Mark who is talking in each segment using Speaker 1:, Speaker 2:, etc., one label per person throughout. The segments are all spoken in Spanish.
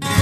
Speaker 1: thank you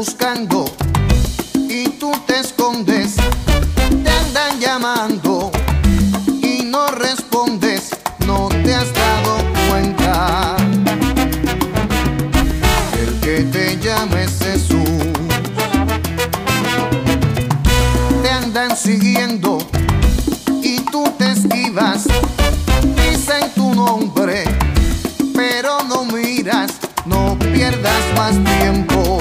Speaker 2: Buscando y tú te escondes. Te andan llamando y no respondes. No te has dado cuenta. El que te llama es Jesús. Te andan siguiendo y tú te esquivas. Dicen tu nombre, pero no miras. No pierdas más tiempo.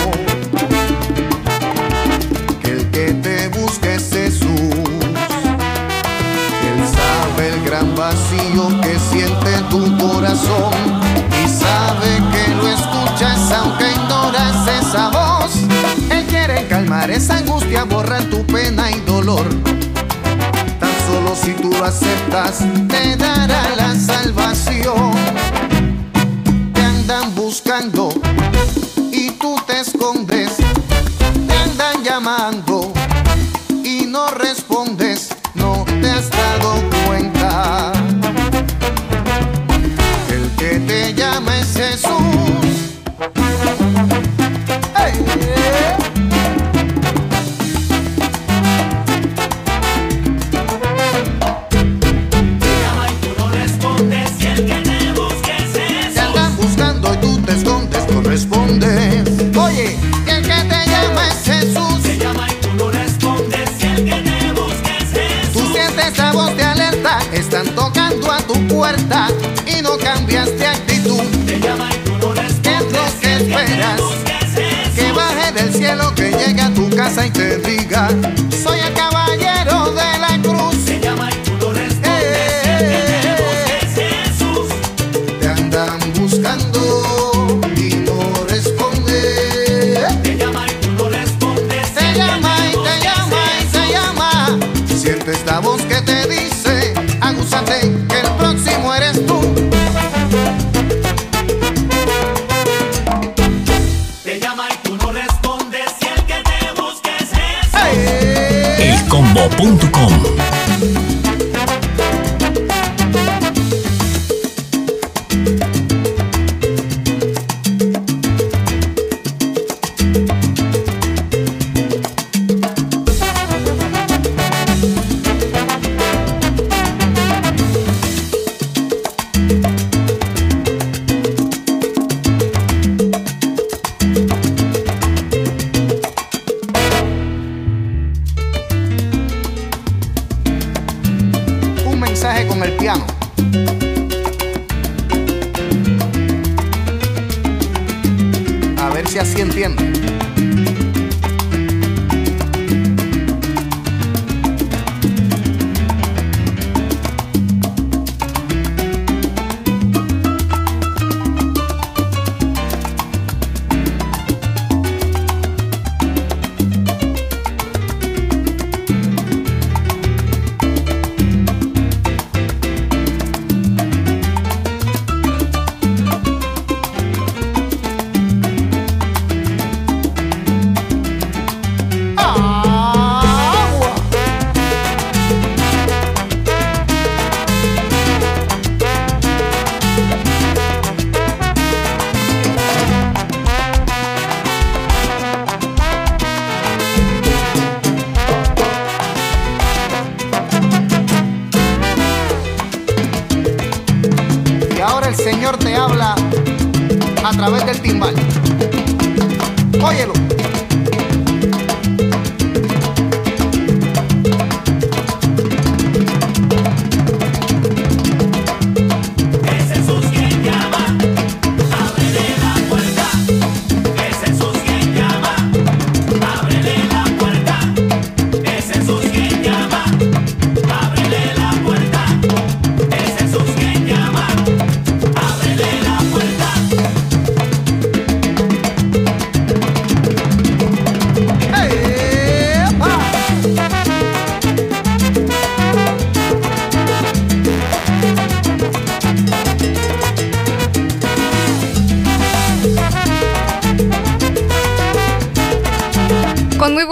Speaker 2: Esa angustia, borrar tu pena y dolor. Tan solo si tú lo aceptas, te dará la salvación. Te andan buscando y tú te escondes. Te andan llamando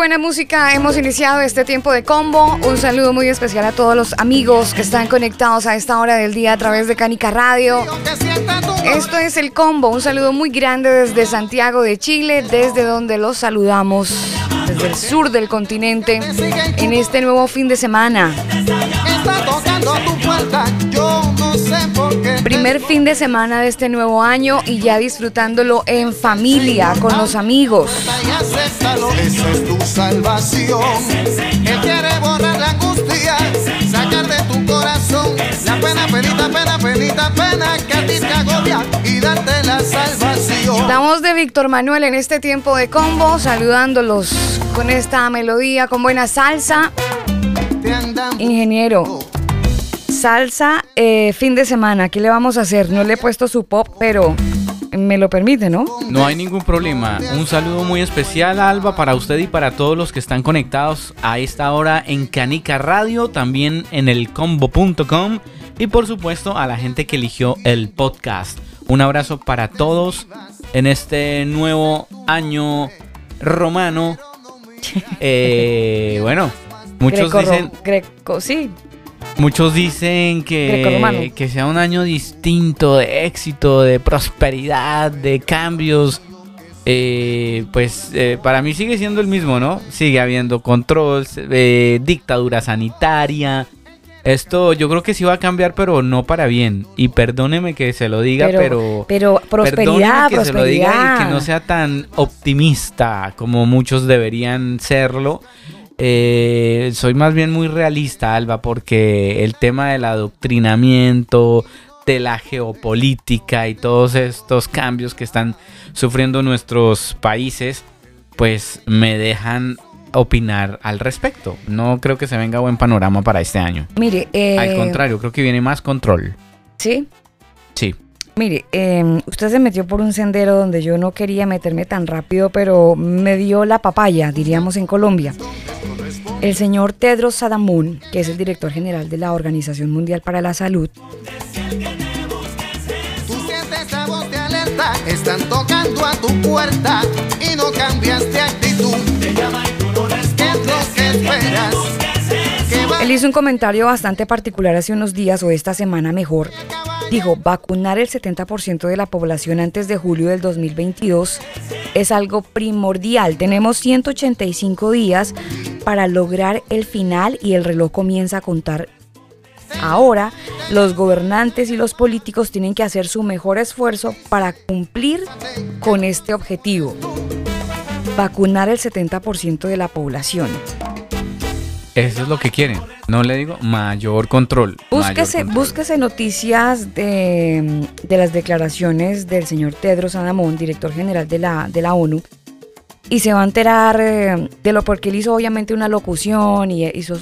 Speaker 3: buena música hemos iniciado este tiempo de combo. Un saludo muy especial a todos los amigos que están conectados a esta hora del día a través de Canica Radio. Esto es el combo. Un saludo muy grande desde Santiago de Chile, desde donde los saludamos desde el sur del continente en este nuevo fin de semana. Primer fin de semana de este nuevo año y ya disfrutándolo en familia, con los amigos.
Speaker 2: Acéptalo, esa es tu salvación. Él quiere borrar la angustia, sacar de tu corazón la pena, penita, pena, penita, pena que a ti te agobia y darte la salvación.
Speaker 3: Damos de Víctor Manuel en este tiempo de combo, saludándolos con esta melodía, con buena salsa. Ingeniero, salsa, eh, fin de semana, ¿qué le vamos a hacer? No le he puesto su pop, pero me lo permite, ¿no?
Speaker 4: No hay ningún problema. Un saludo muy especial, Alba, para usted y para todos los que están conectados a esta hora en Canica Radio, también en el combo.com y por supuesto a la gente que eligió el podcast. Un abrazo para todos en este nuevo año romano. Eh, bueno, muchos
Speaker 3: Greco-
Speaker 4: dicen,
Speaker 3: Greco, sí,
Speaker 4: Muchos dicen que, que sea un año distinto de éxito, de prosperidad, de cambios. Eh, pues eh, para mí sigue siendo el mismo, ¿no? Sigue habiendo control, eh, dictadura sanitaria. Esto yo creo que sí va a cambiar, pero no para bien. Y perdóneme que se lo diga,
Speaker 3: pero,
Speaker 4: pero,
Speaker 3: pero prosperidad,
Speaker 4: que se lo diga y
Speaker 3: prosperidad.
Speaker 4: que no sea tan optimista como muchos deberían serlo. Eh, soy más bien muy realista, Alba, porque el tema del adoctrinamiento, de la geopolítica y todos estos cambios que están sufriendo nuestros países, pues me dejan opinar al respecto. No creo que se venga buen panorama para este año.
Speaker 3: Mire, eh,
Speaker 4: Al contrario, creo que viene más control.
Speaker 3: Sí,
Speaker 4: Sí.
Speaker 3: Mire, eh, usted se metió por un sendero donde yo no quería meterme tan rápido, pero me dio la papaya, diríamos en Colombia. El señor Tedros Adhanom, que es el director general de la Organización Mundial para la Salud. Él hizo un comentario bastante particular hace unos días o esta semana mejor. Dijo, vacunar el 70% de la población antes de julio del 2022 es algo primordial. Tenemos 185 días para lograr el final y el reloj comienza a contar. Ahora, los gobernantes y los políticos tienen que hacer su mejor esfuerzo para cumplir con este objetivo. Vacunar el 70% de la población.
Speaker 4: Eso es lo que quieren. No le digo mayor control. mayor
Speaker 3: Búsquese,
Speaker 4: control.
Speaker 3: búsquese noticias de, de las declaraciones del señor Tedros Adhanom, director general de la, de la ONU, y se va a enterar eh, de lo porque él hizo obviamente una locución y hizo,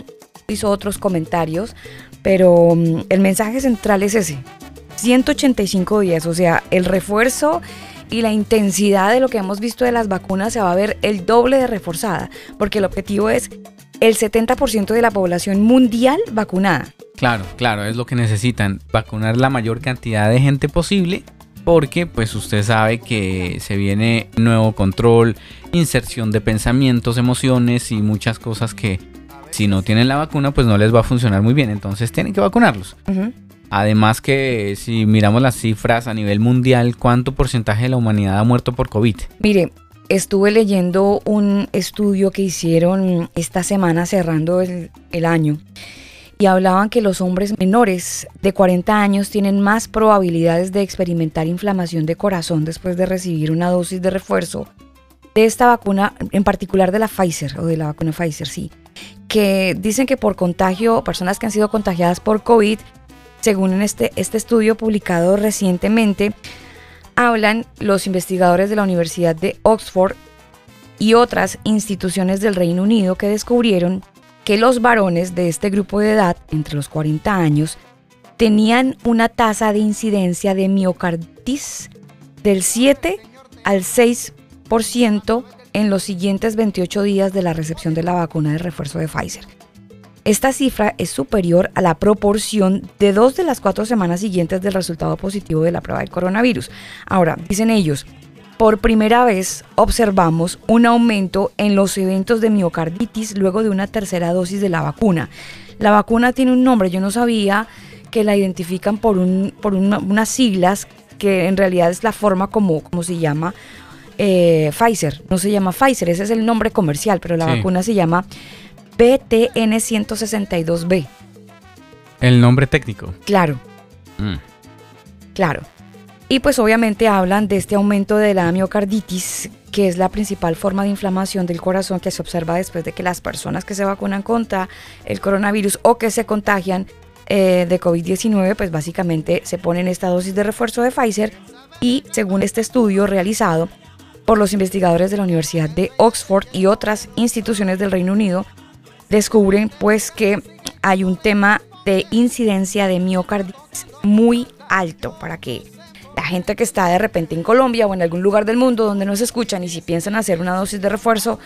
Speaker 3: hizo otros comentarios, pero mm, el mensaje central es ese. 185 días, o sea, el refuerzo y la intensidad de lo que hemos visto de las vacunas se va a ver el doble de reforzada, porque el objetivo es el 70% de la población mundial vacunada.
Speaker 4: Claro, claro, es lo que necesitan, vacunar la mayor cantidad de gente posible, porque pues usted sabe que se viene nuevo control, inserción de pensamientos, emociones y muchas cosas que si no tienen la vacuna pues no les va a funcionar muy bien, entonces tienen que vacunarlos. Además que si miramos las cifras a nivel mundial, ¿cuánto porcentaje de la humanidad ha muerto por COVID?
Speaker 3: Mire, estuve leyendo un estudio que hicieron esta semana cerrando el, año y hablaban que los hombres menores de 40 años tienen más probabilidades de experimentar inflamación de corazón después de recibir una dosis de refuerzo de esta vacuna, en particular de la Pfizer o de la vacuna Pfizer, sí, que dicen que por contagio, personas que han sido contagiadas por COVID, según este, este estudio publicado recientemente, hablan los investigadores de la Universidad de Oxford y otras instituciones del Reino Unido que descubrieron que los varones de este grupo de edad, entre los 40 años, tenían una tasa de incidencia de miocarditis del 7 al 6% en los siguientes 28 días de la recepción de la vacuna de refuerzo de Pfizer. Esta cifra es superior a la proporción de dos de las cuatro semanas siguientes del resultado positivo de la prueba del coronavirus. Ahora, dicen ellos, por primera vez observamos un aumento en los eventos de miocarditis luego de una tercera dosis de la vacuna. La vacuna tiene un nombre, yo no sabía que la identifican por, un, por unas siglas que en realidad es la forma como, como se llama eh, Pfizer. No se llama Pfizer, ese es el nombre comercial, pero la vacuna se llama BTN162B.
Speaker 4: El nombre técnico.
Speaker 3: Claro.
Speaker 4: Mm.
Speaker 3: Claro. Y pues obviamente hablan de este aumento de la miocarditis, que es la principal forma de inflamación del corazón que se observa después de que las personas que se vacunan contra el coronavirus o que se contagian eh, de COVID-19, pues básicamente se ponen esta dosis de refuerzo de Pfizer y según este estudio realizado por los investigadores de la Universidad de Oxford y otras instituciones del Reino Unido, descubren pues que hay un tema de incidencia de miocarditis muy alto para que la gente que está de repente en Colombia o en algún lugar del mundo donde no se escuchan y si piensan hacer una dosis de refuerzo,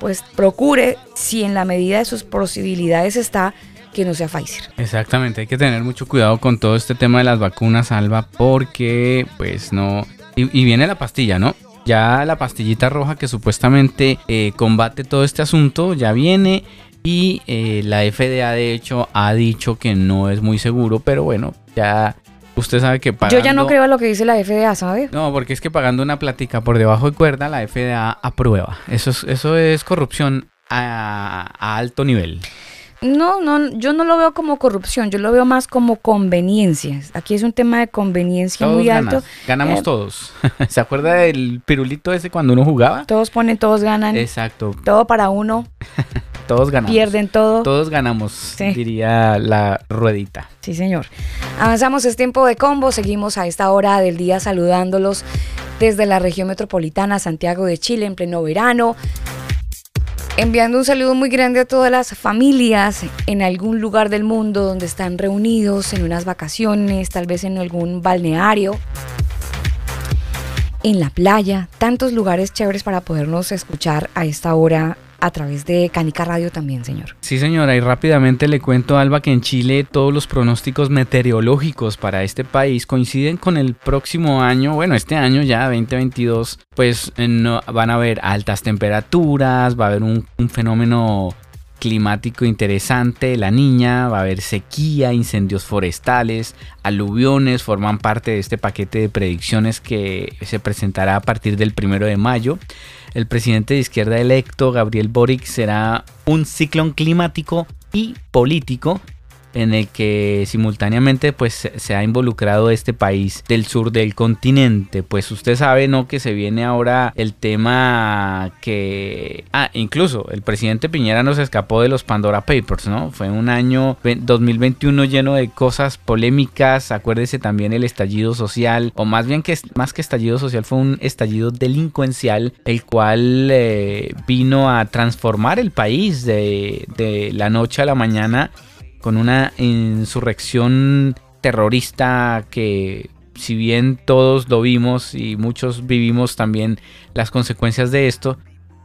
Speaker 3: pues procure, si en la medida de sus posibilidades está, que no sea Pfizer.
Speaker 4: Exactamente, hay que tener mucho cuidado con todo este tema de las vacunas, Alba, porque pues no... Y, viene la pastilla, ¿no? Ya la pastillita roja que supuestamente eh, combate todo este asunto ya viene y eh, la FDA de hecho ha dicho que no es muy seguro, pero bueno, ya usted sabe que pagando...
Speaker 3: Yo ya no creo lo que dice la FDA, ¿sabe?
Speaker 4: No, porque es que pagando una plática por debajo de cuerda, la FDA aprueba. Eso es, eso es corrupción a, a alto nivel.
Speaker 3: No, no, yo no lo veo como corrupción, yo lo veo más como conveniencia. Aquí es un tema de conveniencia
Speaker 4: Todos
Speaker 3: muy
Speaker 4: ganas,
Speaker 3: alto.
Speaker 4: Ganamos
Speaker 3: Eh,
Speaker 4: todos. ¿Se acuerda del pirulito ese cuando uno jugaba?
Speaker 3: Todos ponen, todos ganan.
Speaker 4: Exacto.
Speaker 3: Todo para uno,
Speaker 4: Todos ganamos.
Speaker 3: pierden todo.
Speaker 4: Todos ganamos,
Speaker 3: Sí.
Speaker 4: diría la ruedita.
Speaker 3: Sí, señor. Avanzamos, es tiempo de combo. Seguimos a esta hora del día saludándolos desde la región metropolitana, Santiago de Chile, en pleno verano. Enviando un saludo muy grande a todas las familias en algún lugar del mundo donde están reunidos en unas vacaciones, tal vez en algún balneario, en la playa, tantos lugares chéveres para podernos escuchar a esta hora a través de Canica Radio también, señor.
Speaker 4: Sí, señora, y rápidamente le cuento, Alba, que en Chile todos los pronósticos meteorológicos para este país coinciden con el próximo año, bueno, este año ya, 2022, pues eh, no, van a haber altas temperaturas, va a haber un, un fenómeno climático interesante, la niña, va a haber sequía, incendios forestales, aluviones, forman parte de este paquete de predicciones que se presentará a partir del primero de mayo. El presidente de izquierda electo, Gabriel Boric, será un ciclón climático y político en el que simultáneamente pues se- ha involucrado este país del sur del continente. Pues usted sabe, ¿no? Que se viene ahora el tema que... Ah, incluso el presidente Piñera nos escapó de los Pandora Papers, ¿no? Fue un año ve- 2021 lleno de cosas polémicas. Acuérdese también el estallido social, o más bien que más que estallido social fue un estallido delincuencial, el cual eh, vino a transformar el país de, de la noche a la mañana con una insurrección terrorista que si bien todos lo vimos y muchos vivimos también las consecuencias de esto,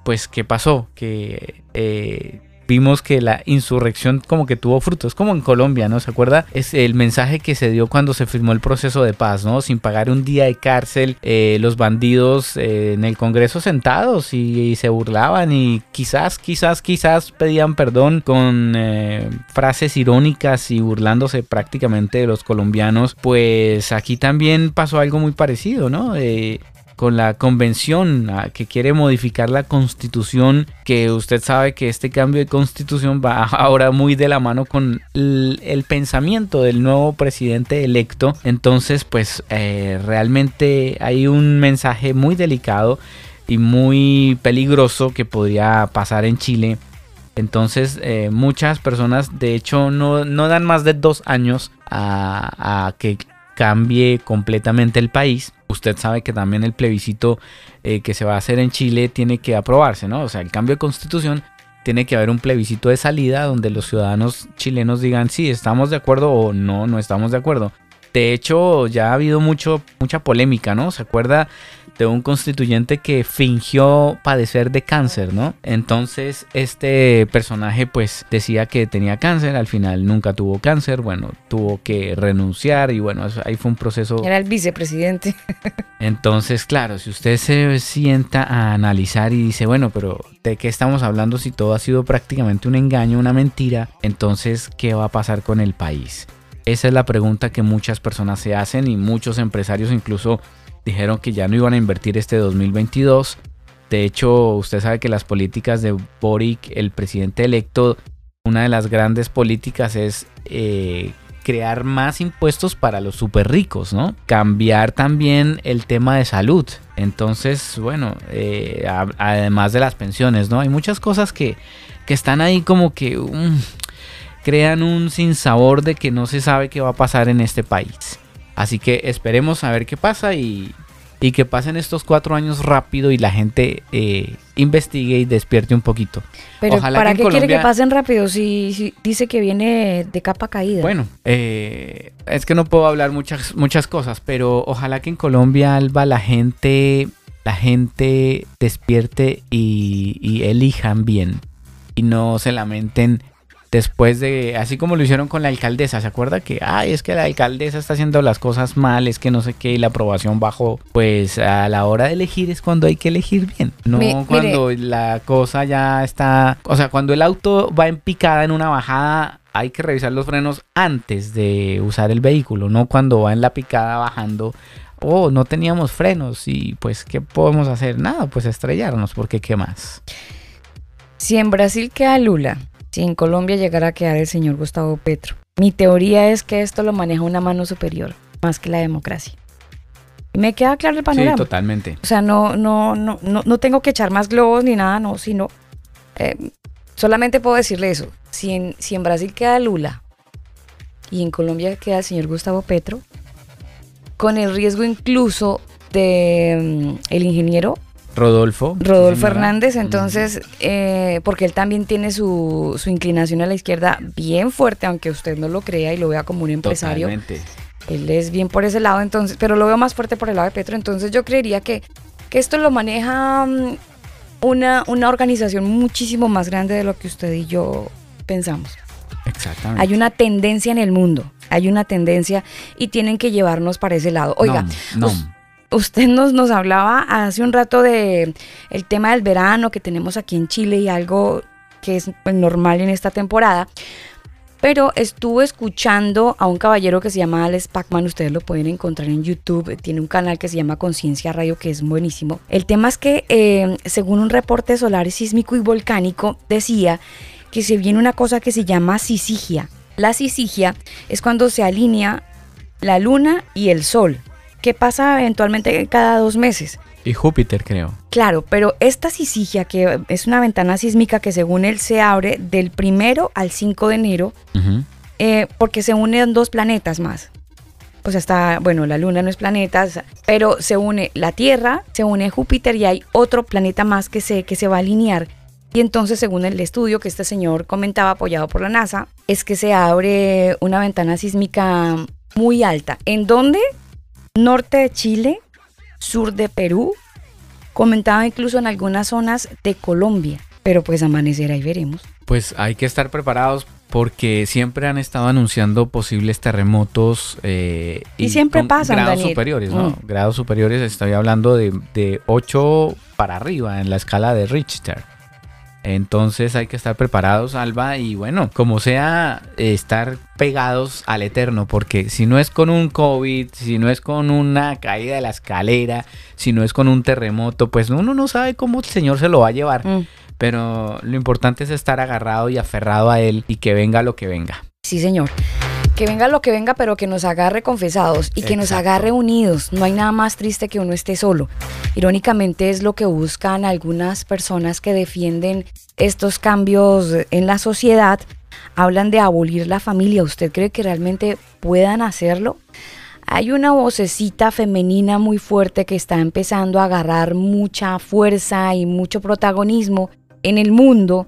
Speaker 4: pues ¿qué pasó? Que eh, vimos que la insurrección como que tuvo frutos, como en Colombia, ¿no? ¿Se acuerda? Es el mensaje que se dio cuando se firmó el proceso de paz, ¿no? Sin pagar un día de cárcel, eh, los bandidos eh, en el Congreso sentados y, se burlaban y quizás, quizás, quizás pedían perdón con eh, frases irónicas y burlándose prácticamente de los colombianos. Pues aquí también pasó algo muy parecido, ¿no? Con la convención que quiere modificar la constitución, que usted sabe que este cambio de constitución va ahora muy de la mano con el, pensamiento del nuevo presidente electo. Entonces, pues eh, realmente hay un mensaje muy delicado y muy peligroso que podría pasar en Chile. Entonces, eh, muchas personas, de hecho, no, no dan más de dos años a que cambie completamente el país. Usted sabe que también el plebiscito eh, que se va a hacer en Chile tiene que aprobarse, ¿no? O sea, el cambio de constitución tiene que haber un plebiscito de salida donde los ciudadanos chilenos digan si estamos de acuerdo o no, no estamos de acuerdo. De hecho, ya ha habido mucho, mucha polémica, ¿no? ¿Se acuerda de un constituyente que fingió padecer de cáncer, ¿no? Entonces, este personaje pues decía que tenía cáncer, al final nunca tuvo cáncer, bueno, tuvo que renunciar y bueno, ahí fue un proceso
Speaker 3: Era el vicepresidente.
Speaker 4: entonces, claro, si usted se sienta a analizar y dice, bueno, pero ¿de qué estamos hablando si todo ha sido prácticamente un engaño, una mentira? Entonces, ¿qué va a pasar con el país? Esa es la pregunta que muchas personas se hacen y muchos empresarios incluso dijeron que ya no iban a invertir este 2022. De hecho, usted sabe que las políticas de Boric, el presidente electo, una de las grandes políticas es eh, crear más impuestos para los super ricos, ¿no? Cambiar también el tema de salud. Entonces, bueno, eh, además de las pensiones, ¿no? Hay muchas cosas que, que están ahí como que mm, crean un sinsabor de que no se sabe qué va a pasar en este país. Así que esperemos a ver qué pasa y, y que pasen estos cuatro años rápido y la gente eh, investigue y despierte un poquito.
Speaker 3: Pero
Speaker 4: Ojalá
Speaker 3: ¿para
Speaker 4: que
Speaker 3: qué quiere que pasen rápido si, si dice que viene de capa caída?
Speaker 4: Bueno, eh, es que no puedo hablar muchas, muchas cosas, pero ojalá que en Colombia, Alba, la gente, la gente despierte y, y elijan bien y no se lamenten después de, así como lo hicieron con la alcaldesa, ¿se acuerda que, ay, es que la alcaldesa está haciendo las cosas mal, es que no sé qué, y la aprobación bajó? Pues a la hora de elegir es cuando hay que elegir bien, no
Speaker 3: Mi- mire.
Speaker 4: cuando la cosa ya está, o sea, cuando el auto va en picada en una bajada, hay que revisar los frenos antes de usar el vehículo, no cuando va en la picada bajando. Oh, no teníamos frenos y pues, ¿qué podemos hacer? Nada, pues estrellarnos, porque ¿qué más?
Speaker 3: Si en Brasil queda Lula, si en Colombia llegara a quedar el señor Gustavo Petro, mi teoría es que esto lo maneja una mano superior, más que la democracia. Y me queda claro el
Speaker 4: Sí,
Speaker 3: panorama.
Speaker 4: totalmente.
Speaker 3: O sea, no, no, no, no, no tengo que echar más globos ni nada, no, sino eh, solamente puedo decirle eso. Si en, si en Brasil queda Lula y en Colombia queda el señor Gustavo Petro, con el riesgo incluso de mm, el ingeniero
Speaker 4: Rodolfo.
Speaker 3: Rodolfo. Hernández, entonces, eh, porque él también tiene su, su inclinación a la izquierda bien fuerte, aunque usted no lo crea y lo vea como un empresario.
Speaker 4: Totalmente.
Speaker 3: Él es bien por ese lado, entonces, pero lo veo más fuerte por el lado de Petro. Entonces yo creería que, que esto lo maneja mm, una, una organización muchísimo más grande de lo que usted y yo pensamos.
Speaker 4: Exactamente.
Speaker 3: Hay una tendencia en el mundo, hay una tendencia y tienen que llevarnos para ese lado. Oiga,
Speaker 4: No,
Speaker 3: usted nos, nos hablaba hace un rato de el tema del verano que tenemos aquí en Chile y algo que es pues, normal en esta temporada. Pero estuve escuchando a un caballero que se llama Alex Pacman, ustedes lo pueden encontrar en YouTube, tiene un canal que se llama Conciencia Radio que es buenísimo. El tema es que eh, según un reporte solar sísmico y volcánico decía que se viene una cosa que se llama sisigia. La sisigia es cuando se alinea la luna y el sol, que pasa eventualmente cada dos meses.
Speaker 4: Y Júpiter, creo.
Speaker 3: Claro, pero esta sisigia, que es una ventana sísmica que según él se abre del primero al 5 de enero, eh, porque se unen dos planetas más. Sea, está, bueno, la Luna no es planeta, pero se une la Tierra, se une Júpiter y hay otro planeta más que se, que se va a alinear. Y entonces, según el estudio que este señor comentaba, apoyado por la NASA, es que se abre una ventana sísmica muy alta. ¿En dónde? Norte de Chile, sur de Perú, comentaba incluso en algunas zonas de Colombia. Pero pues amanecerá y veremos.
Speaker 4: Pues hay que estar preparados porque siempre han estado anunciando posibles terremotos. eh,
Speaker 3: Y siempre pasan,
Speaker 4: Grados
Speaker 3: Daniel.
Speaker 4: superiores, ¿no?
Speaker 3: Mm.
Speaker 4: Grados superiores, estoy hablando de, de 8 para arriba en la escala de Richter. Entonces hay que estar preparados, Alba, y bueno, como sea, estar pegados al eterno, porque si no es con un COVID, si no es con una caída de la escalera, si no es con un terremoto, pues uno no sabe cómo el Señor se lo va a llevar.
Speaker 3: Mm.
Speaker 4: Pero lo importante es estar agarrado y aferrado a Él y que venga lo que venga.
Speaker 3: Sí, señor. Que venga lo que venga, pero que nos agarre confesados y que nos agarre unidos. No hay nada más triste que uno esté solo. Irónicamente es lo que buscan algunas personas que defienden estos cambios en la sociedad. Hablan de abolir la familia. ¿Usted cree que realmente puedan hacerlo? Hay una vocecita femenina muy fuerte que está empezando a agarrar mucha fuerza y mucho protagonismo en el mundo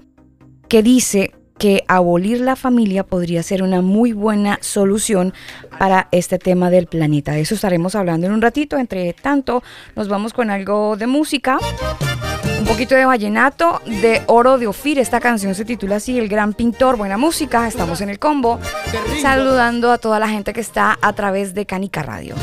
Speaker 3: que dice que abolir la familia podría ser una muy buena solución para este tema del planeta. De eso estaremos hablando en un ratito. Entre tanto, nos vamos con algo de música. Un poquito de vallenato de Oro de Ofir. Esta canción se titula así, El Gran Pintor. Buena música, estamos en el combo. Saludando a toda la gente que está a través de Canica Radio.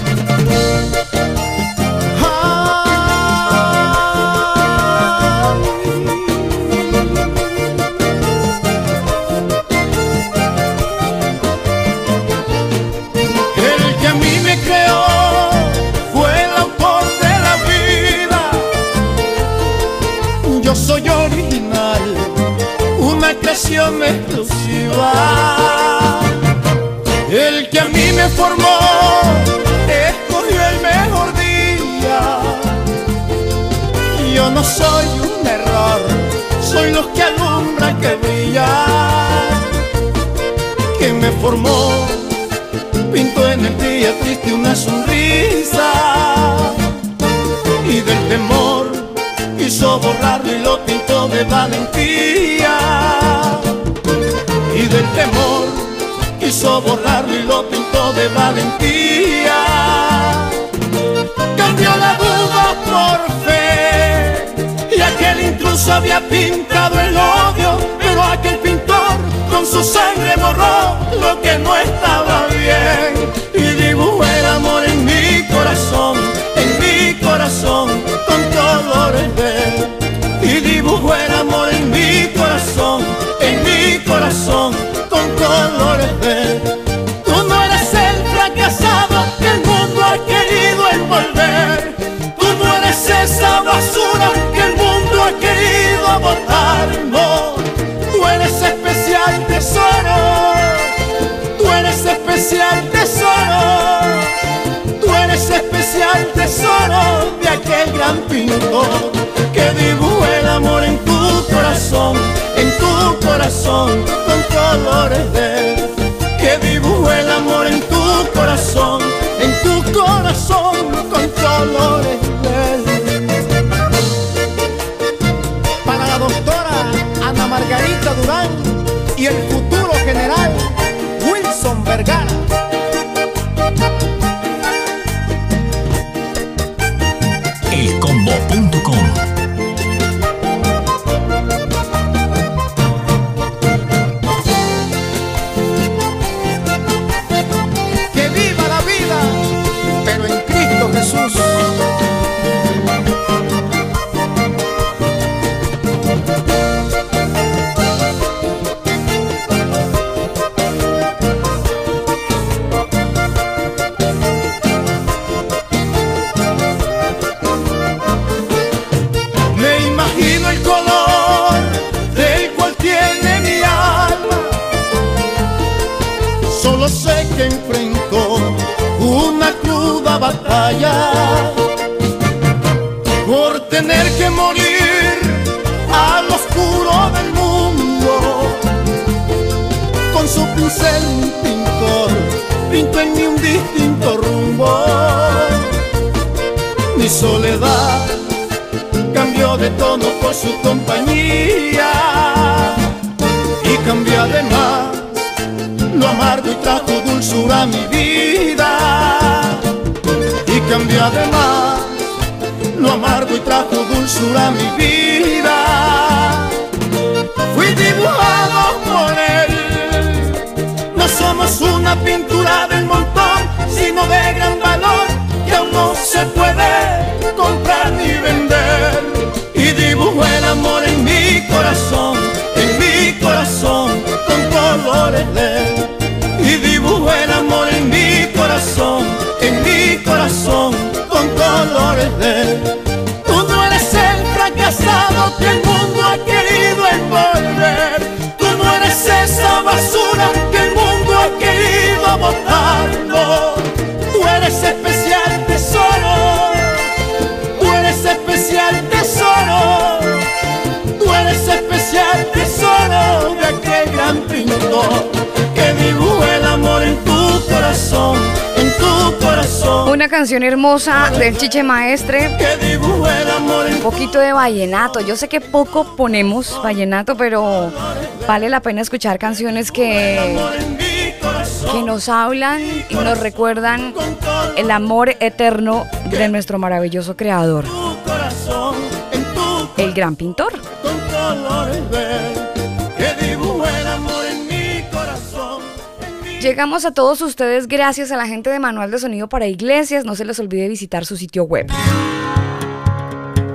Speaker 5: Creación exclusiva. El que a mí me formó escogió el mejor día. Yo no soy un error, soy los que alumbran que brillan. Que me formó Pinto en el día triste una sonrisa Y del temor quiso borrarlo y lo pintó de valentía. Y del temor quiso borrarlo y lo pintó de valentía. Cambió la duda por fe Y aquel intruso había pintado el odio Pero aquel pintor con su sangre borró lo que no estaba bien amor en mi corazón, en mi corazón con colores de. Tú no eres el fracasado que el mundo ha querido envolver. Tú no eres esa basura que el mundo ha querido botar. No, tú eres especial tesoro. Tú eres especial tesoro. Tú eres especial tesoro de aquel gran pintor que dibujó el amor en tu en tu corazón con colores de él. Que dibujó el amor en tu corazón, en tu corazón con colores de él. Para la doctora Ana Margarita Durán y el futuro general Wilson Vergara.
Speaker 6: Elcombo.com
Speaker 5: Mi soledad. Cambió de tono por su compañía y cambió además lo amargo y trajo dulzura a mi vida. Y cambió además lo amargo y trajo dulzura a mi vida. Fui dibujado por él. No somos una pintura del montón sino de gran valor se puede comprar ni vender. Y dibujo el amor en mi corazón, en mi corazón, con colores LED. Y dibujo el amor en mi corazón, en mi corazón, con colores LED. Tú no eres el fracasado, que dibuja el amor en tu corazón, en tu corazón.
Speaker 3: Una canción hermosa del Chiche Maestre.
Speaker 5: Que dibuja el amor en
Speaker 3: Un poquito de vallenato. Yo sé que poco ponemos vallenato, pero vale la pena escuchar canciones que, que nos hablan y nos recuerdan el amor eterno de nuestro maravilloso creador, el gran pintor. Llegamos a todos ustedes gracias a la gente de Manual de Sonido para Iglesias. No se les olvide visitar su sitio web.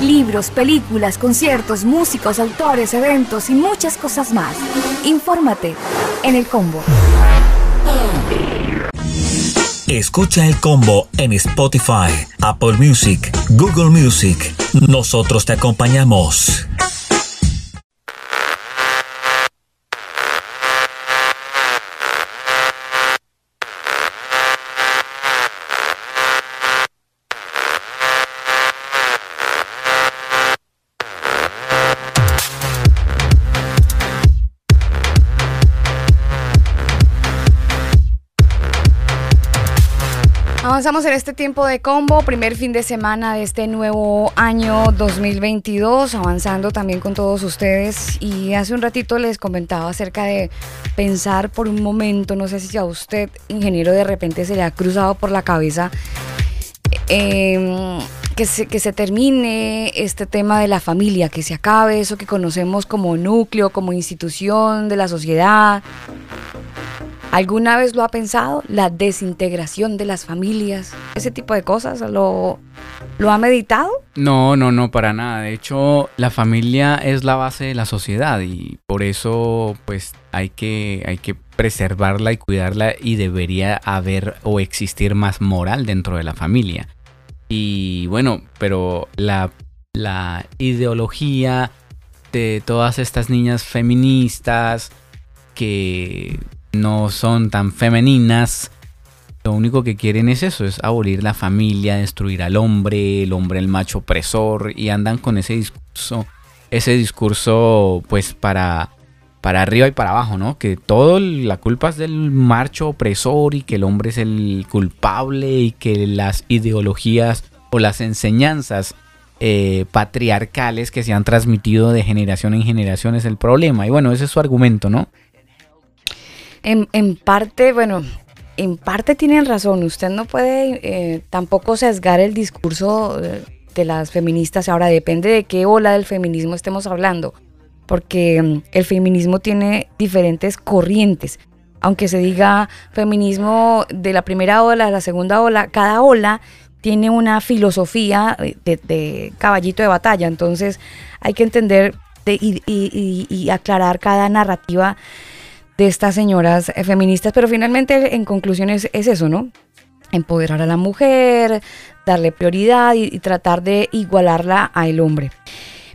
Speaker 7: Libros, películas, conciertos, músicos, autores, eventos y muchas cosas más. Infórmate en el combo.
Speaker 6: Escucha el combo en Spotify, Apple Music, Google Music. Nosotros te acompañamos.
Speaker 3: Avanzamos en este tiempo de combo, primer fin de semana de este nuevo año 2022, avanzando también con todos ustedes. Y hace un ratito les comentaba acerca de pensar por un momento, no sé si a usted, ingeniero, de repente se le ha cruzado por la cabeza eh, que, se, que se termine este tema de la familia, que se acabe eso que conocemos como núcleo, como institución de la sociedad. ¿Alguna vez lo ha pensado? La desintegración de las familias, ese tipo de cosas, ¿lo, ha meditado?
Speaker 4: No, no, no, para nada. De hecho, la familia es la base de la sociedad y por eso, pues, hay que, hay que preservarla y cuidarla y debería haber o existir más moral dentro de la familia. Y bueno, pero la, la ideología de todas estas niñas feministas que no son tan femeninas, lo único que quieren es eso, es abolir la familia, destruir al hombre, el hombre el macho opresor y andan con ese discurso, ese discurso pues para para arriba y para abajo, ¿no? Que todo la culpa es del macho opresor y que el hombre es el culpable y que las ideologías o las enseñanzas eh, patriarcales que se han transmitido de generación en generación es el problema. Y bueno, ese es su argumento, ¿no?
Speaker 3: En, parte, bueno, en parte tienen razón. Usted no puede eh, tampoco sesgar el discurso eh, de las feministas. Ahora depende de qué ola del feminismo estemos hablando. Porque mm, el feminismo tiene diferentes corrientes. Aunque se diga feminismo de la primera ola, de la segunda ola, cada ola tiene una filosofía de, de caballito de batalla. Entonces hay que entender de- y aclarar cada narrativa de estas señoras eh, feministas, pero finalmente en conclusión es, es eso, ¿no? Empoderar a la mujer, darle prioridad y, tratar de igualarla al hombre.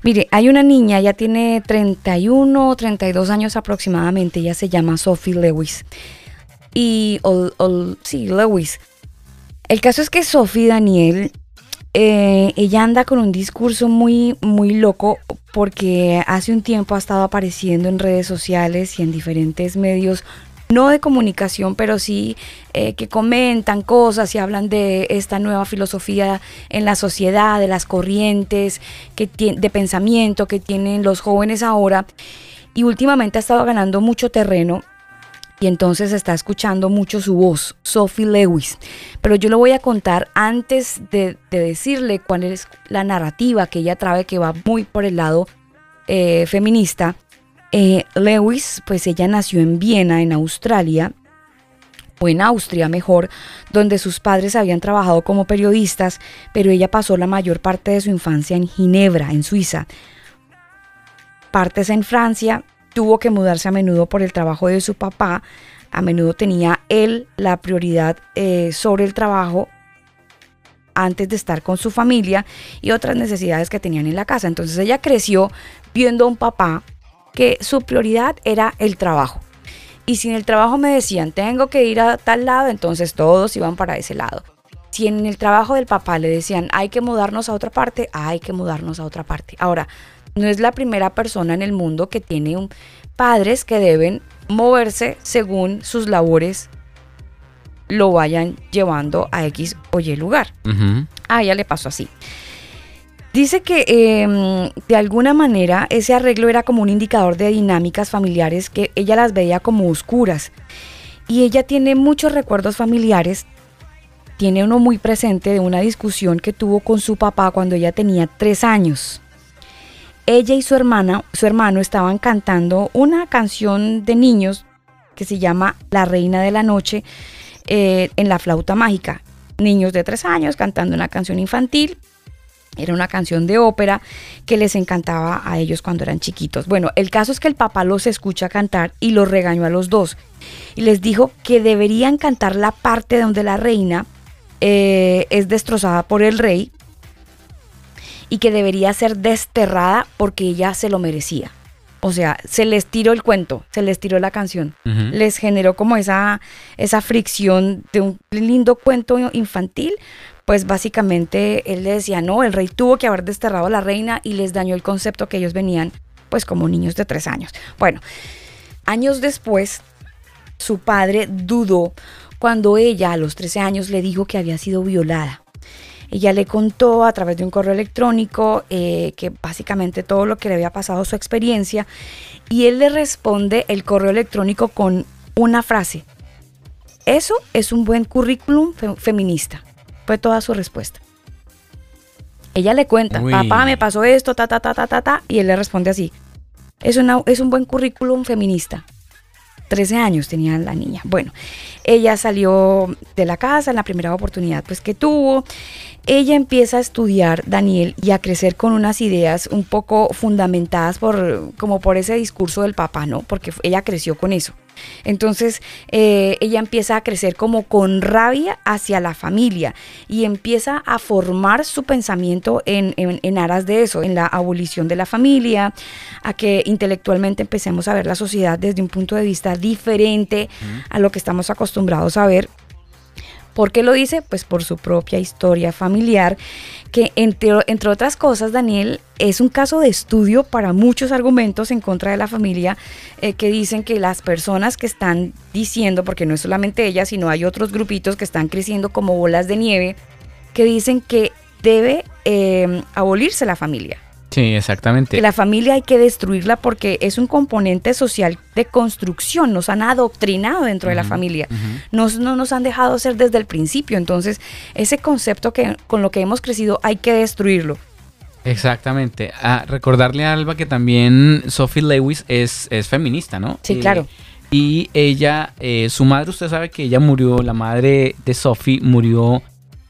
Speaker 3: Mire, hay una niña, ya tiene 31 o 32 años aproximadamente, ella se llama Sophie Lewis. Y, o- sí, Lewis. El caso es que Sophie Daniel, eh, ella anda con un discurso muy, muy loco porque hace un tiempo ha estado apareciendo en redes sociales y en diferentes medios, no de comunicación, pero sí eh, que comentan cosas y hablan de esta nueva filosofía en la sociedad, de las corrientes que de pensamiento que tienen los jóvenes ahora. Y últimamente ha estado ganando mucho terreno y entonces está escuchando mucho su voz, Sophie Lewis. Pero yo lo voy a contar antes de, decirle cuál es la narrativa que ella trae, que va muy por el lado eh, feminista. Eh, Lewis, pues ella nació en Viena, en Australia, o en Austria mejor, donde sus padres habían trabajado como periodistas, pero ella pasó la mayor parte de su infancia en Ginebra, en Suiza. Partes en Francia tuvo que mudarse a menudo por el trabajo de su papá. A menudo tenía él la prioridad eh, sobre el trabajo antes de estar con su familia y otras necesidades que tenían en la casa. Entonces ella creció viendo a un papá que su prioridad era el trabajo. Y si en el trabajo me decían, tengo que ir a tal lado, entonces todos iban para ese lado. Si en el trabajo del papá le decían, hay que mudarnos a otra parte, hay que mudarnos a otra parte. Ahora, no es la primera persona en el mundo que tiene un, padres que deben moverse según sus labores lo vayan llevando a X o Y lugar. A ella le pasó así. Dice que em, de alguna manera ese arreglo era como un indicador de dinámicas familiares que ella las veía como oscuras. Y ella tiene muchos recuerdos familiares. Tiene uno muy presente de una discusión que tuvo con su papá cuando ella tenía tres años ella y su hermana, su hermano estaban cantando una canción de niños que se llama La Reina de la Noche eh, en la flauta mágica. Niños de tres años cantando una canción infantil. Era una canción de ópera que les encantaba a ellos cuando eran chiquitos. Bueno, el caso es que el papá los escucha cantar y los regañó a los dos. Y les dijo que deberían cantar la parte donde la reina eh, es destrozada por el rey y que debería ser desterrada porque ella se lo merecía. O sea, se les tiró el cuento, se les tiró la canción. Les generó como esa, esa fricción de un lindo cuento infantil. Pues básicamente él le decía, no, el rey tuvo que haber desterrado a la reina y les dañó el concepto que ellos venían pues como niños de tres años. Bueno, años después, su padre dudó cuando ella a los 13 años le dijo que había sido violada. Ella le contó a través de un correo electrónico eh, que básicamente todo lo que le había pasado, su experiencia, y él le responde el correo electrónico con una frase. Eso es un buen currículum feminista. Fue toda su respuesta. Ella le cuenta, papá, me pasó esto, ta, ta, ta, ta, ta, ta, y él le responde así. Es, una, es un buen currículum feminista. 13 años tenía la niña. Bueno, ella salió de la casa en la primera oportunidad pues que tuvo ella empieza a estudiar, Daniel, y a crecer con unas ideas un poco fundamentadas por, como por ese discurso del papá, ¿no? Porque ella creció con eso. Entonces eh, ella empieza a crecer como con rabia hacia la familia y empieza a formar su pensamiento en, en, aras de eso, en la abolición de la familia, a que intelectualmente empecemos a ver la sociedad desde un punto de vista diferente a lo que estamos acostumbrados a ver ¿Por qué lo dice? Pues por su propia historia familiar, que entre, entre, otras cosas, Daniel, es un caso de estudio para muchos argumentos en contra de la familia eh, que dicen que las personas que están diciendo, porque no es solamente ella, sino hay otros grupitos que están creciendo como bolas de nieve, que dicen que debe eh, abolirse la familia.
Speaker 4: Sí, exactamente.
Speaker 3: Que la familia hay que destruirla porque es un componente social de construcción. Nos han adoctrinado dentro de la familia. nos, no nos han dejado ser desde el principio. Entonces, ese concepto que con lo que hemos crecido hay que destruirlo.
Speaker 4: Exactamente. Ah, recordarle a Alba que también Sophie Lewis es, es feminista, ¿no?
Speaker 3: Sí, claro.
Speaker 4: Y ella, eh, su madre, usted sabe que ella murió, la madre de Sophie murió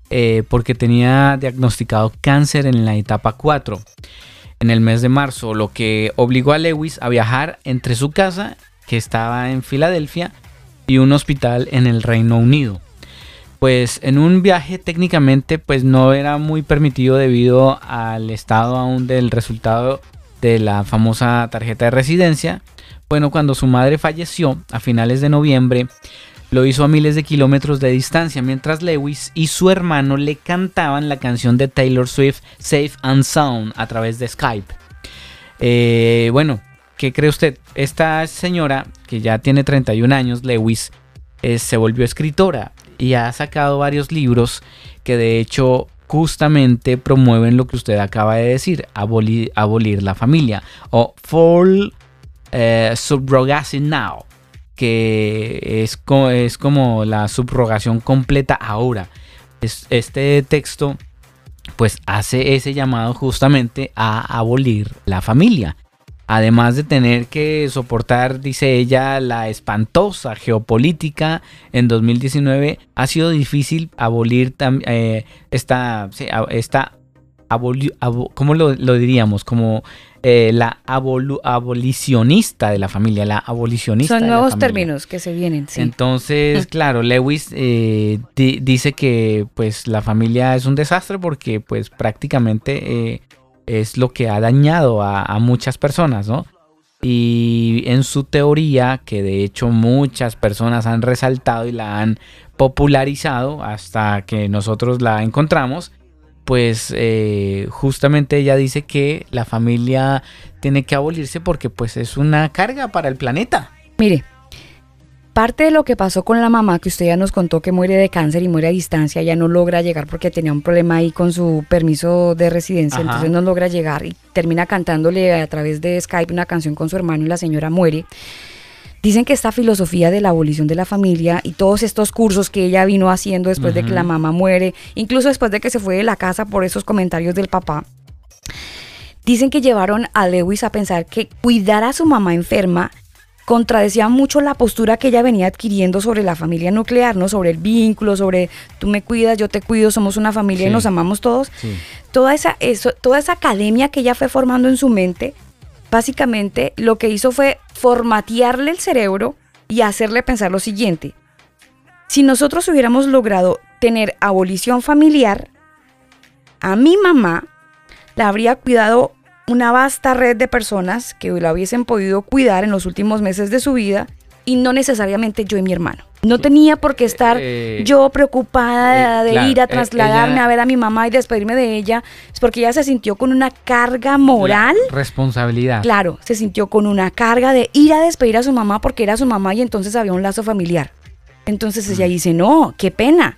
Speaker 4: eh, porque tenía diagnosticado cáncer en la etapa 4 en el mes de marzo, lo que obligó a Lewis a viajar entre su casa, que estaba en Filadelfia, y un hospital en el Reino Unido. Pues en un viaje técnicamente pues no era muy permitido debido al estado aún del resultado de la famosa tarjeta de residencia. Bueno, cuando su madre falleció a finales de noviembre, lo hizo a miles de kilómetros de distancia, mientras Lewis y su hermano le cantaban la canción de Taylor Swift Safe and Sound a través de Skype. Eh, bueno, ¿qué cree usted? Esta señora, que ya tiene 31 años, Lewis, eh, se volvió escritora y ha sacado varios libros que de hecho justamente promueven lo que usted acaba de decir, abolir, la familia o Full eh, Subrogacy Now que es, es como la subrogación completa ahora. Es- este texto pues hace ese llamado justamente a abolir la familia. Además de tener que soportar, dice ella, la espantosa geopolítica en 2019, ha sido difícil abolir eh, esta, esta aboli- abo- ¿cómo lo, lo diríamos? Como eh, la abolu- abolicionista de la familia, la abolicionista.
Speaker 3: Son
Speaker 4: de la
Speaker 3: nuevos términos que se vienen, sí.
Speaker 4: Entonces, claro, Lewis eh, di- dice que pues la familia es un desastre porque pues prácticamente eh, es lo que ha dañado a, a muchas personas, ¿no? Y en su teoría, que de hecho muchas personas han resaltado y la han popularizado hasta que nosotros la encontramos, pues eh, justamente ella dice que la familia tiene que abolirse porque pues es una carga para el planeta.
Speaker 3: Mire, parte de lo que pasó con la mamá, que usted ya nos contó que muere de cáncer y muere a distancia, ya no logra llegar porque tenía un problema ahí con su permiso de residencia,
Speaker 4: Ajá.
Speaker 3: entonces no logra llegar y termina cantándole a través de Skype una canción con su hermano y la señora muere. Dicen que esta filosofía de la abolición de la familia y todos estos cursos que ella vino haciendo después de que la mamá muere, incluso después de que se fue de la casa por esos comentarios del papá, dicen que llevaron a Lewis a pensar que cuidar a su mamá enferma contradecía mucho la postura que ella venía adquiriendo sobre la familia nuclear, ¿no? Sobre el vínculo, sobre tú me cuidas, yo te cuido, somos una familia y nos amamos todos.
Speaker 4: Sí.
Speaker 3: Toda esa, eso, toda esa academia que ella fue formando en su mente, básicamente lo que hizo fue formatearle el cerebro y hacerle pensar lo siguiente. Si nosotros hubiéramos logrado tener abolición familiar, a mi mamá la habría cuidado una vasta red de personas que la hubiesen podido cuidar en los últimos meses de su vida y no necesariamente yo y mi hermano. No tenía por qué estar
Speaker 4: Eh,
Speaker 3: yo preocupada
Speaker 4: eh,
Speaker 3: de
Speaker 4: claro,
Speaker 3: ir a
Speaker 4: eh,
Speaker 3: trasladarme
Speaker 4: ella-
Speaker 3: a ver a mi mamá y despedirme de ella, es porque ella se sintió con una carga moral.
Speaker 4: Responsabilidad.
Speaker 3: Claro, se sintió con una carga de ir a despedir a su mamá porque era su mamá y entonces había un lazo familiar. Entonces ella dice, no, qué pena.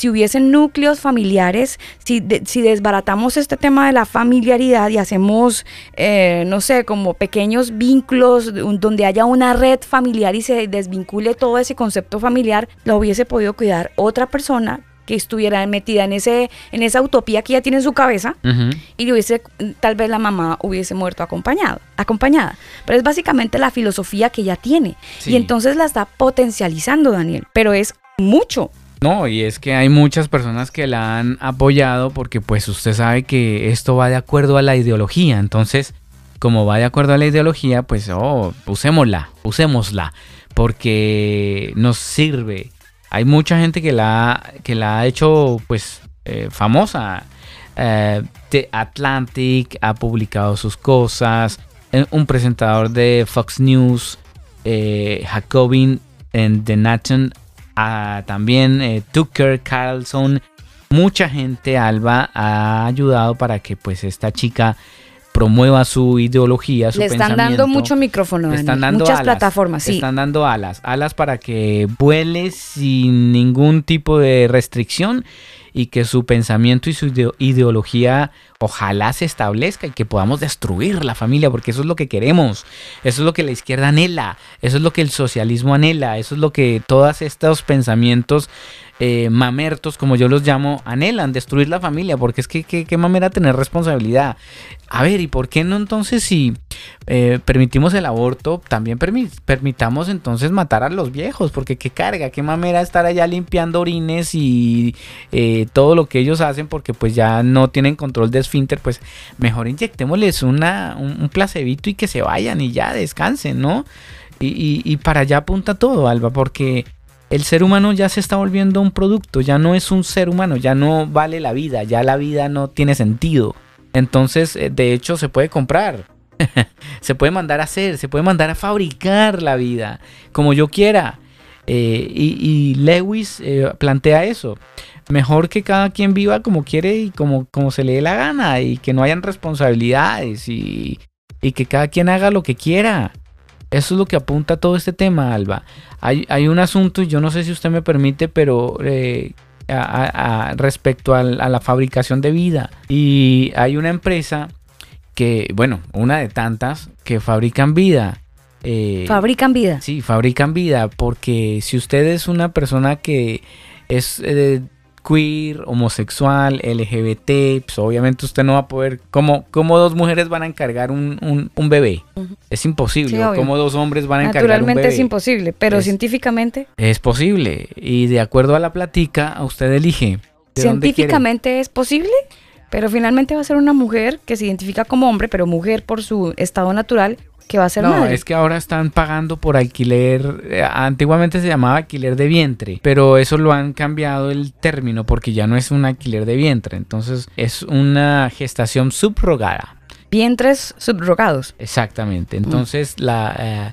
Speaker 3: Si hubiesen núcleos familiares, si, de- si desbaratamos este tema de la familiaridad y hacemos, eh, no sé, como pequeños vínculos donde haya una red familiar y se desvincule todo ese concepto familiar, lo hubiese podido cuidar otra persona que estuviera metida en, ese, en esa utopía que ya tiene en su cabeza
Speaker 4: Ujú.
Speaker 3: y le hubiese, tal vez la mamá hubiese muerto acompañado, acompañada. Pero es básicamente la filosofía que ella tiene.
Speaker 4: Sí.
Speaker 3: Y entonces la está potencializando, Daniel. Pero es mucho.
Speaker 4: No, y es que hay muchas personas que la han apoyado porque pues usted sabe que esto va de acuerdo a la ideología. Entonces, como va de acuerdo a la ideología, pues oh, usémosla, usémosla, porque nos sirve. Hay mucha gente que la, que la ha hecho pues eh, famosa. Eh, The Atlantic ha publicado sus cosas. eh, Un presentador de Fox News, Jacobin en The Nation, ah, también eh, Tucker Carlson. Mucha gente, Alba, ha ayudado para que pues esta chica promueva su ideología, su
Speaker 3: Le están dando mucho micrófono,
Speaker 4: Le están dando
Speaker 3: Muchas
Speaker 4: alas,
Speaker 3: plataformas,
Speaker 4: le están dando alas, alas para que vuele sin ningún tipo de restricción y que su pensamiento y su ideo- ideología ojalá se establezca y que podamos destruir la familia, porque eso es lo que queremos, eso es lo que la izquierda anhela, eso es lo que el socialismo anhela, eso es lo que todos estos pensamientos eh, mamertos, como yo los llamo, anhelan, destruir la familia, porque es que qué mamera tener responsabilidad. A ver, ¿y por qué no entonces si eh, permitimos el aborto, también permi- permitamos entonces matar a los viejos? Porque qué carga, qué mamera estar allá limpiando orines y eh, todo lo que ellos hacen porque pues ya no tienen control de esfínter, pues mejor inyectémosles una, un, un placebito y que se vayan y ya descansen, ¿no? Y- y para allá apunta todo, Alba, porque el ser humano ya se está volviendo un producto, ya no es un ser humano, ya no vale la vida, ya la vida no tiene sentido. Entonces, eh, de hecho, se puede comprar, se puede mandar a hacer, se puede mandar a fabricar la vida como yo quiera. Eh, y, Lewis eh, plantea eso. Mejor que cada quien viva como quiere y como, se le dé la gana y que no hayan responsabilidades y que cada quien haga lo que quiera. Eso es lo que apunta todo este tema, Alba. Hay, hay un asunto, y yo no sé si usted me permite, pero eh, a- a- a- respecto a la fabricación de vida. Y hay una empresa que, bueno, una de tantas, que fabrican vida. eh,
Speaker 3: Fabrican vida.
Speaker 4: Sí, fabrican vida, porque si usted es una persona que es eh, queer, homosexual, LGBT, pues obviamente usted no va a poder, ¿cómo, cómo dos mujeres van a encargar un, un- un bebé? Es imposible,
Speaker 3: Sí.
Speaker 4: ¿cómo dos hombres van a encargar un
Speaker 3: Naturalmente
Speaker 4: bebé?
Speaker 3: es imposible, pero
Speaker 4: Es-
Speaker 3: científicamente,
Speaker 4: Es posible, y de acuerdo a la plática, usted elige. ¿de dónde quiere?
Speaker 3: científicamente es posible, pero finalmente va a ser una mujer que se identifica como hombre, pero mujer por su estado natural, que va a ser
Speaker 4: No,
Speaker 3: madre.
Speaker 4: es que ahora están pagando por alquiler. eh, Antiguamente se llamaba alquiler de vientre, pero eso lo han cambiado el término porque ya no es un alquiler de vientre. Entonces es una gestación subrogada.
Speaker 3: Vientres subrogados.
Speaker 4: Exactamente. Entonces la. eh,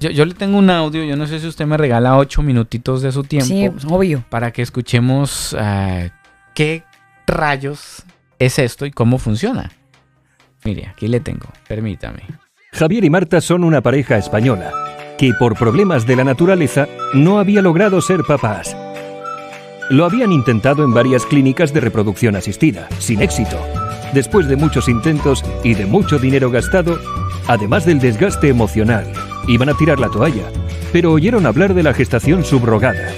Speaker 4: yo, yo le tengo un audio, yo no sé si usted me regala ocho minutitos de su tiempo
Speaker 3: Sí, obvio.
Speaker 4: para que escuchemos eh, qué rayos es esto y cómo funciona. Mire, aquí le tengo, permítame.
Speaker 8: Javier y Marta son una pareja española que por problemas de la naturaleza no había logrado ser papás. Lo habían intentado en varias clínicas de reproducción asistida, sin éxito. Después de muchos intentos y de mucho dinero gastado, además del desgaste emocional, iban a tirar la toalla, pero oyeron hablar de la gestación subrogada.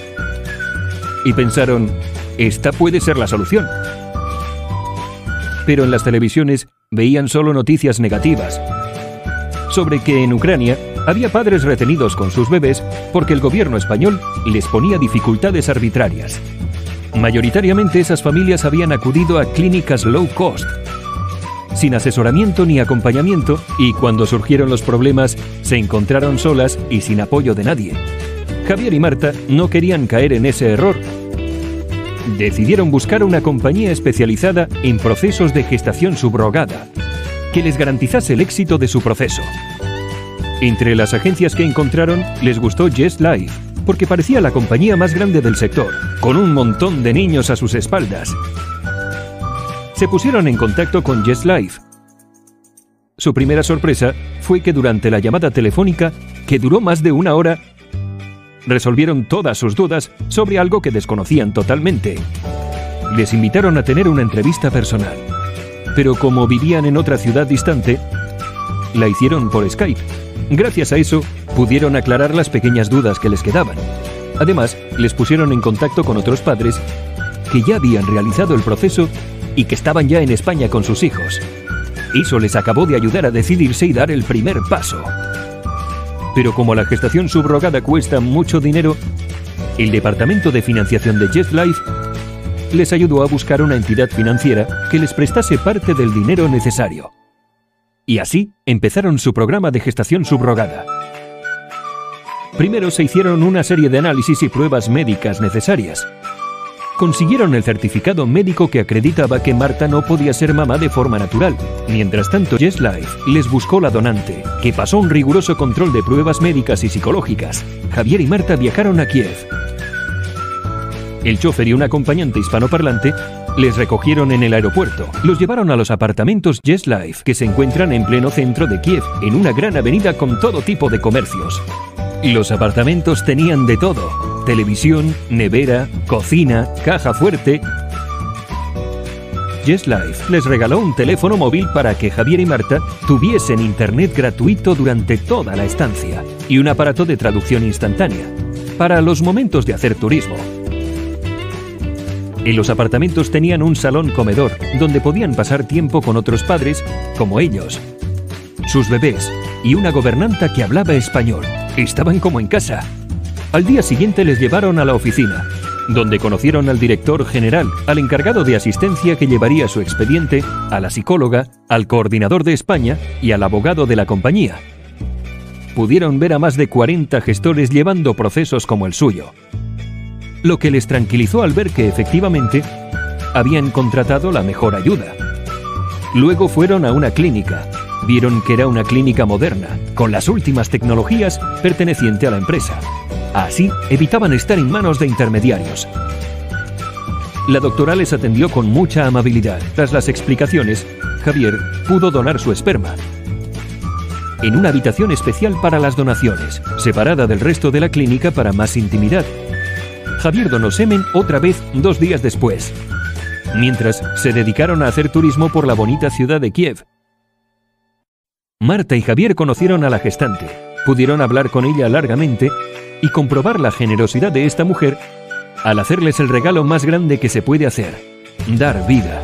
Speaker 8: Y pensaron, esta puede ser la solución. Pero en las televisiones veían solo noticias negativas, sobre que en Ucrania había padres retenidos con sus bebés porque el gobierno español les ponía dificultades arbitrarias. Mayoritariamente esas familias habían acudido a clínicas low cost, sin asesoramiento ni acompañamiento, y cuando surgieron los problemas se encontraron solas y sin apoyo de nadie. Javier y Marta no querían caer en ese error. Decidieron buscar una compañía especializada en procesos de gestación subrogada, que les garantizase el éxito de su proceso. Entre las agencias que encontraron les gustó Just Life, porque parecía la compañía más grande del sector, con un montón de niños a sus espaldas. Se pusieron en contacto con Just Life. Su primera sorpresa fue que durante la llamada telefónica, que duró más de una hora, resolvieron todas sus dudas sobre algo que desconocían totalmente. Les invitaron a tener una entrevista personal pero como vivían en otra ciudad distante, la hicieron por Skype. Gracias a eso, pudieron aclarar las pequeñas dudas que les quedaban. Además, les pusieron en contacto con otros padres que ya habían realizado el proceso y que estaban ya en España con sus hijos. Eso les acabó de ayudar a decidirse y dar el primer paso. Pero como la gestación subrogada cuesta mucho dinero, el departamento de financiación de Just Life les ayudó a buscar una entidad financiera que les prestase parte del dinero necesario. Y así empezaron su programa de gestación subrogada. Primero se hicieron una serie de análisis y pruebas médicas necesarias. Consiguieron el certificado médico que acreditaba que Marta no podía ser mamá de forma natural. Mientras tanto, Just Life les buscó la donante, que pasó un riguroso control de pruebas médicas y psicológicas. Javier y Marta viajaron a Kiev, el chofer y un acompañante hispanoparlante les recogieron en el aeropuerto. Los llevaron a los apartamentos Just Life, que se encuentran en pleno centro de Kiev, en una gran avenida con todo tipo de comercios. Los apartamentos tenían de todo. Televisión, nevera, cocina, caja fuerte. Just Life les regaló un teléfono móvil para que Javier y Marta tuviesen internet gratuito durante toda la estancia y un aparato de traducción instantánea para los momentos de hacer turismo. En los apartamentos tenían un salón comedor donde podían pasar tiempo con otros padres como ellos, sus bebés y una gobernanta que hablaba español. Estaban como en casa. Al día siguiente les llevaron a la oficina, donde conocieron al director general, al encargado de asistencia que llevaría su expediente, a la psicóloga, al coordinador de España y al abogado de la compañía. Pudieron ver a más de 40 gestores llevando procesos como el suyo, lo que les tranquilizó al ver que efectivamente habían contratado la mejor ayuda. Luego fueron a una clínica. Vieron que era una clínica moderna, con las últimas tecnologías perteneciente a la empresa. Así evitaban estar en manos de intermediarios. La doctora les atendió con mucha amabilidad. Tras las explicaciones, Javier pudo donar su esperma. En una habitación especial para las donaciones, separada del resto de la clínica para más intimidad, Javier donó semen otra vez dos días después, mientras se dedicaron a hacer turismo por la bonita ciudad de Kiev. Marta y Javier conocieron a la gestante pudieron hablar con ella largamente y comprobar la generosidad de esta mujer al hacerles el regalo más grande que se puede hacer, dar vida.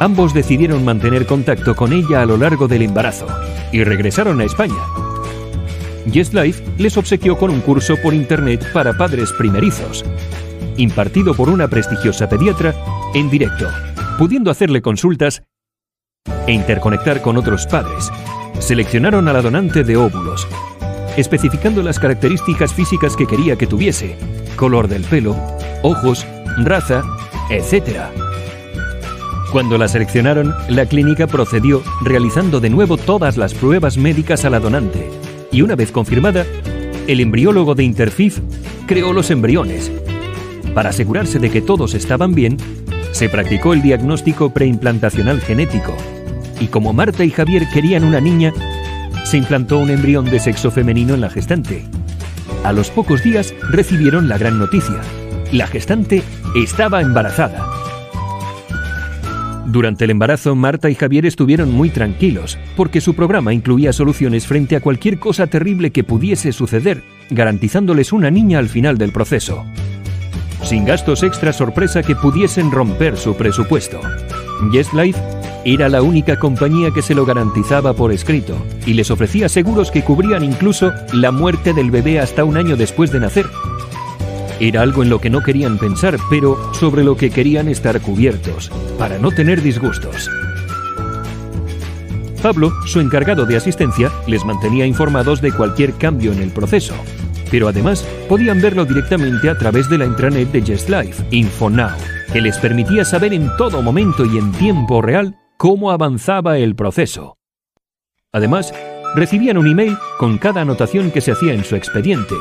Speaker 8: Ambos decidieron mantener contacto con ella a lo largo del embarazo y regresaron a España. Yes Life les obsequió con un curso por internet para padres primerizos, impartido por una prestigiosa pediatra en directo, pudiendo hacerle consultas e interconectar con otros padres. Seleccionaron a la donante de óvulos, especificando las características físicas que quería que tuviese, color del pelo, ojos, raza, etc. Cuando la seleccionaron, la clínica procedió realizando de nuevo todas las pruebas médicas a la donante y una vez confirmada, el embriólogo de Interfif creó los embriones. Para asegurarse de que todos estaban bien, se practicó el diagnóstico preimplantacional genético y como Marta y Javier querían una niña, se implantó un embrión de sexo femenino en la gestante. A los pocos días recibieron la gran noticia. La gestante estaba embarazada. Durante el embarazo, Marta y Javier estuvieron muy tranquilos, porque su programa incluía soluciones frente a cualquier cosa terrible que pudiese suceder, garantizándoles una niña al final del proceso. Sin gastos extra sorpresa que pudiesen romper su presupuesto. Yes Life era la única compañía que se lo garantizaba por escrito y les ofrecía seguros que cubrían incluso la muerte del bebé hasta un año después de nacer. Era algo en lo que no querían pensar, pero sobre lo que querían estar cubiertos, para no tener disgustos. Pablo, su encargado de asistencia, les mantenía informados de cualquier cambio en el proceso, pero además podían verlo directamente a través de la intranet de Just Life, InfoNow, que les permitía saber en todo momento y en tiempo real cómo avanzaba el proceso. Además, recibían un email con cada anotación que se hacía en su expediente,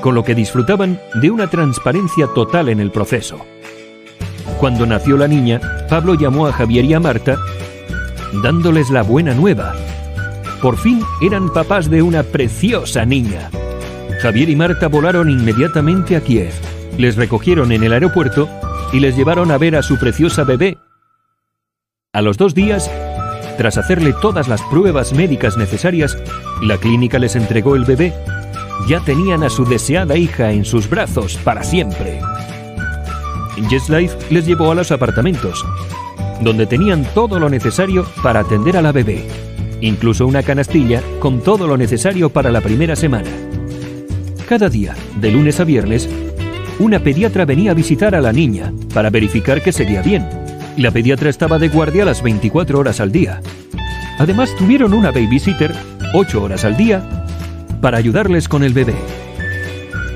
Speaker 8: con lo que disfrutaban de una transparencia total en el proceso. Cuando nació la niña, Pablo llamó a Javier y a Marta, dándoles la buena nueva. Por fin eran papás de una preciosa niña. Javier y Marta volaron inmediatamente a Kiev, les recogieron en el aeropuerto y les llevaron a ver a su preciosa bebé a los dos días, tras hacerle todas las pruebas médicas necesarias, la clínica les entregó el bebé. Ya tenían a su deseada hija en sus brazos para siempre. Just Life les llevó a los apartamentos, donde tenían todo lo necesario para atender a la bebé, incluso una canastilla con todo lo necesario para la primera semana. Cada día, de lunes a viernes, una pediatra venía a visitar a la niña para verificar que seguía bien la pediatra estaba de guardia las 24 horas al día. Además, tuvieron una babysitter 8 horas al día para ayudarles con el bebé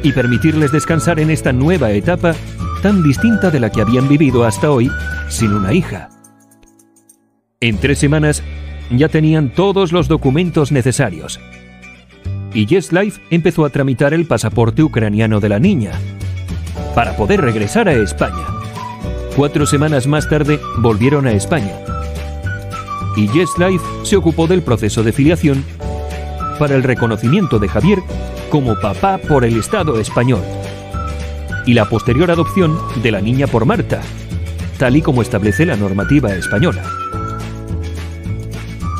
Speaker 8: y permitirles descansar en esta nueva etapa tan distinta de la que habían vivido hasta hoy sin una hija. En tres semanas ya tenían todos los documentos necesarios. Y Yes Life empezó a tramitar el pasaporte ucraniano de la niña para poder regresar a España. Cuatro semanas más tarde volvieron a España. Y Yes Life se ocupó del proceso de filiación para el reconocimiento de Javier como papá por el Estado español y la posterior adopción de la niña por Marta, tal y como establece la normativa española.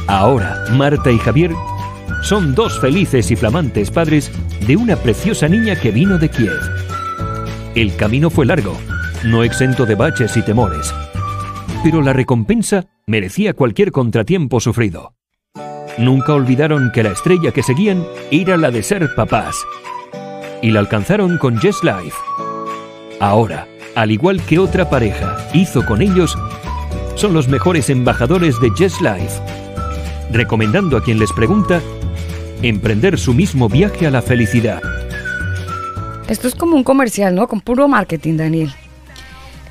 Speaker 8: Ahora, Marta y Javier son dos felices y flamantes padres de una preciosa niña que vino de Kiev. El camino fue largo, no exento de baches y temores. Pero la recompensa merecía cualquier contratiempo sufrido. Nunca olvidaron que la estrella que seguían era la de ser papás. Y la alcanzaron con Just Life. Ahora, al igual que otra pareja hizo con ellos, son los mejores embajadores de Just Life, recomendando a quien les pregunta emprender su mismo viaje a la felicidad.
Speaker 3: Esto es como un comercial, ¿no? Con puro marketing, Daniel.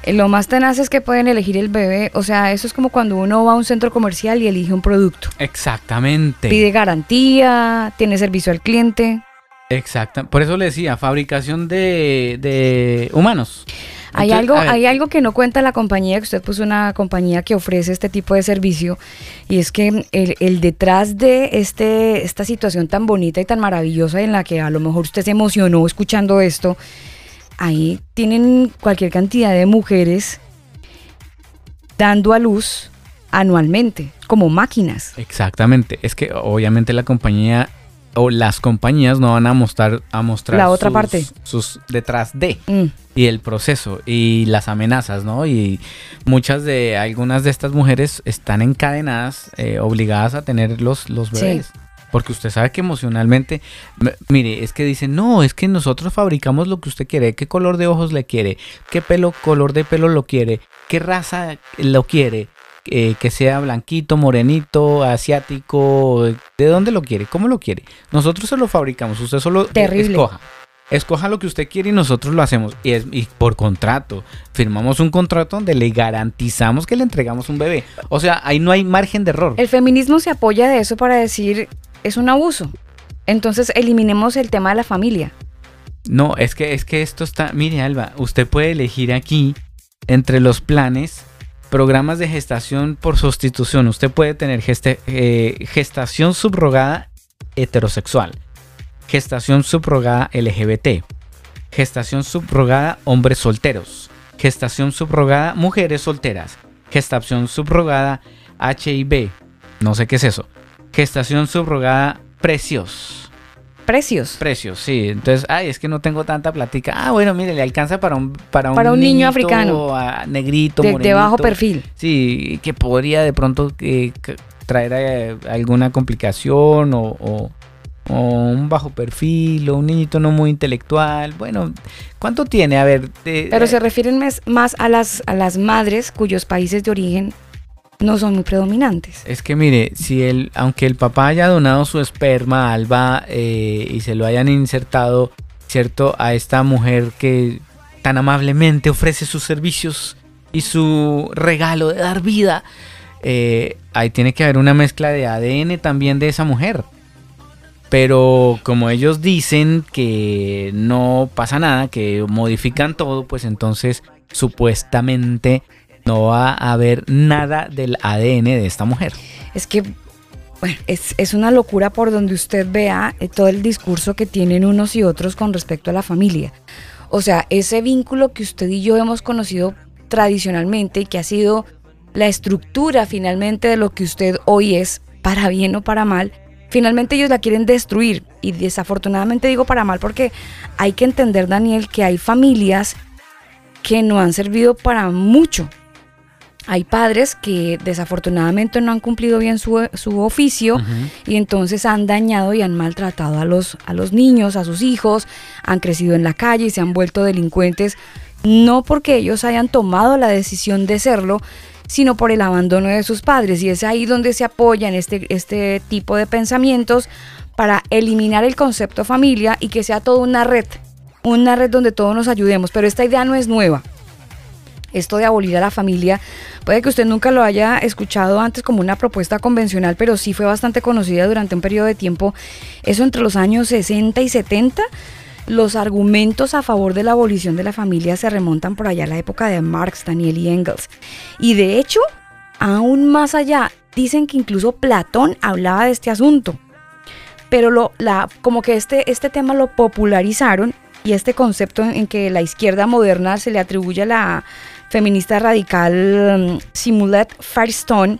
Speaker 3: Eh, lo más tenaz es que pueden elegir el bebé, o sea, eso es como cuando uno va a un centro comercial y elige un producto.
Speaker 4: Exactamente.
Speaker 3: Pide garantía, tiene servicio al cliente.
Speaker 4: Exacto. Por eso le decía, fabricación de, de humanos.
Speaker 3: Hay algo, hay algo que no cuenta la compañía, que usted puso una compañía que ofrece este tipo de servicio, y es que el, el, detrás de este, esta situación tan bonita y tan maravillosa en la que a lo mejor usted se emocionó escuchando esto, ahí tienen cualquier cantidad de mujeres dando a luz anualmente, como máquinas.
Speaker 4: Exactamente. Es que obviamente la compañía o las compañías no van a mostrar a mostrar
Speaker 3: La otra
Speaker 4: sus-
Speaker 3: parte.
Speaker 4: sus detrás de
Speaker 3: Mm.
Speaker 4: y el proceso y las amenazas, ¿no? Y muchas de algunas de estas mujeres están encadenadas, eh, obligadas a tener los, los
Speaker 3: Sí.
Speaker 4: Porque usted sabe que emocionalmente, mire, es que dicen, no, es que nosotros fabricamos lo que usted quiere, qué color de ojos le quiere, qué pelo, color de pelo lo quiere, qué raza lo quiere, eh, que sea blanquito, morenito, asiático, de dónde lo quiere, cómo lo quiere. Nosotros se lo fabricamos, usted solo
Speaker 3: Terrible.
Speaker 4: escoja. Escoja lo que usted quiere y nosotros lo hacemos. Y, es, y por contrato. Firmamos un contrato donde le garantizamos que le entregamos un bebé. O sea, ahí no hay margen de error.
Speaker 3: El feminismo se apoya de eso para decir es un abuso. Entonces eliminemos el tema de la familia.
Speaker 4: No, es que, es que esto está. Mire, Alba, usted puede elegir aquí entre los planes. Programas de gestación por sustitución. Usted puede tener eh, gestación subrogada heterosexual. Gestación subrogada LGBT. Gestación subrogada hombres solteros. Gestación subrogada mujeres solteras. Gestación subrogada HIV. No sé qué es eso. Gestación subrogada precios.
Speaker 3: Precios.
Speaker 4: Precios, sí. Entonces, ay, es que no tengo tanta platica. Ah, bueno, mire, le alcanza para un para un,
Speaker 3: Para un niño
Speaker 4: niñito,
Speaker 3: africano.
Speaker 4: ah, negrito,
Speaker 3: De, de bajo perfil.
Speaker 4: Sí, que podría de pronto eh, traer eh, alguna complicación o, o- o un bajo perfil o un niñito no muy intelectual. Bueno, ¿cuánto tiene? A ver, de-
Speaker 3: Pero se refieren más a las, a las madres cuyos países de origen no son muy predominantes.
Speaker 4: Es que mire, si el, aunque el papá haya donado su esperma a Alba eh, y se lo hayan insertado, ¿cierto? A esta mujer que tan amablemente ofrece sus servicios y su regalo de dar vida, eh, ahí tiene que haber una mezcla de ADN también de esa mujer. Pero como ellos dicen que no pasa nada, que modifican todo, pues entonces supuestamente no va a haber nada del ADN de esta mujer.
Speaker 3: Es que bueno, es, es una locura por donde usted vea eh, todo el discurso que tienen unos y otros con respecto a la familia. O sea, ese vínculo que usted y yo hemos conocido tradicionalmente y que ha sido la estructura finalmente de lo que usted hoy es, para bien o para mal, finalmente ellos la quieren destruir. Y desafortunadamente digo para mal porque hay que entender, Daniel, que hay familias que no han servido para mucho. Hay padres que desafortunadamente no han cumplido bien su, su oficio y entonces han dañado y han maltratado a los, a los niños, a sus hijos, han crecido en la calle y se han vuelto delincuentes, no porque ellos hayan tomado la decisión de serlo, sino por el abandono de sus padres. Y es ahí donde se apoyan este, este tipo de pensamientos para eliminar el concepto familia y que sea toda una red, una red donde todos nos ayudemos. Pero esta idea no es nueva esto de abolir a la familia, puede que usted nunca lo haya escuchado antes como una propuesta convencional, pero sí fue bastante conocida durante un periodo de tiempo, eso entre los años 60 y 70. Los argumentos a favor de la abolición de la familia se remontan por allá a la época de Marx, Daniel y Engels. Y de hecho, aún más allá, dicen que incluso Platón hablaba de este asunto. Pero lo, la, como que este, este tema lo popularizaron y este concepto en, en que la izquierda moderna se le atribuye a la feminista radical um, Simulet Firestone,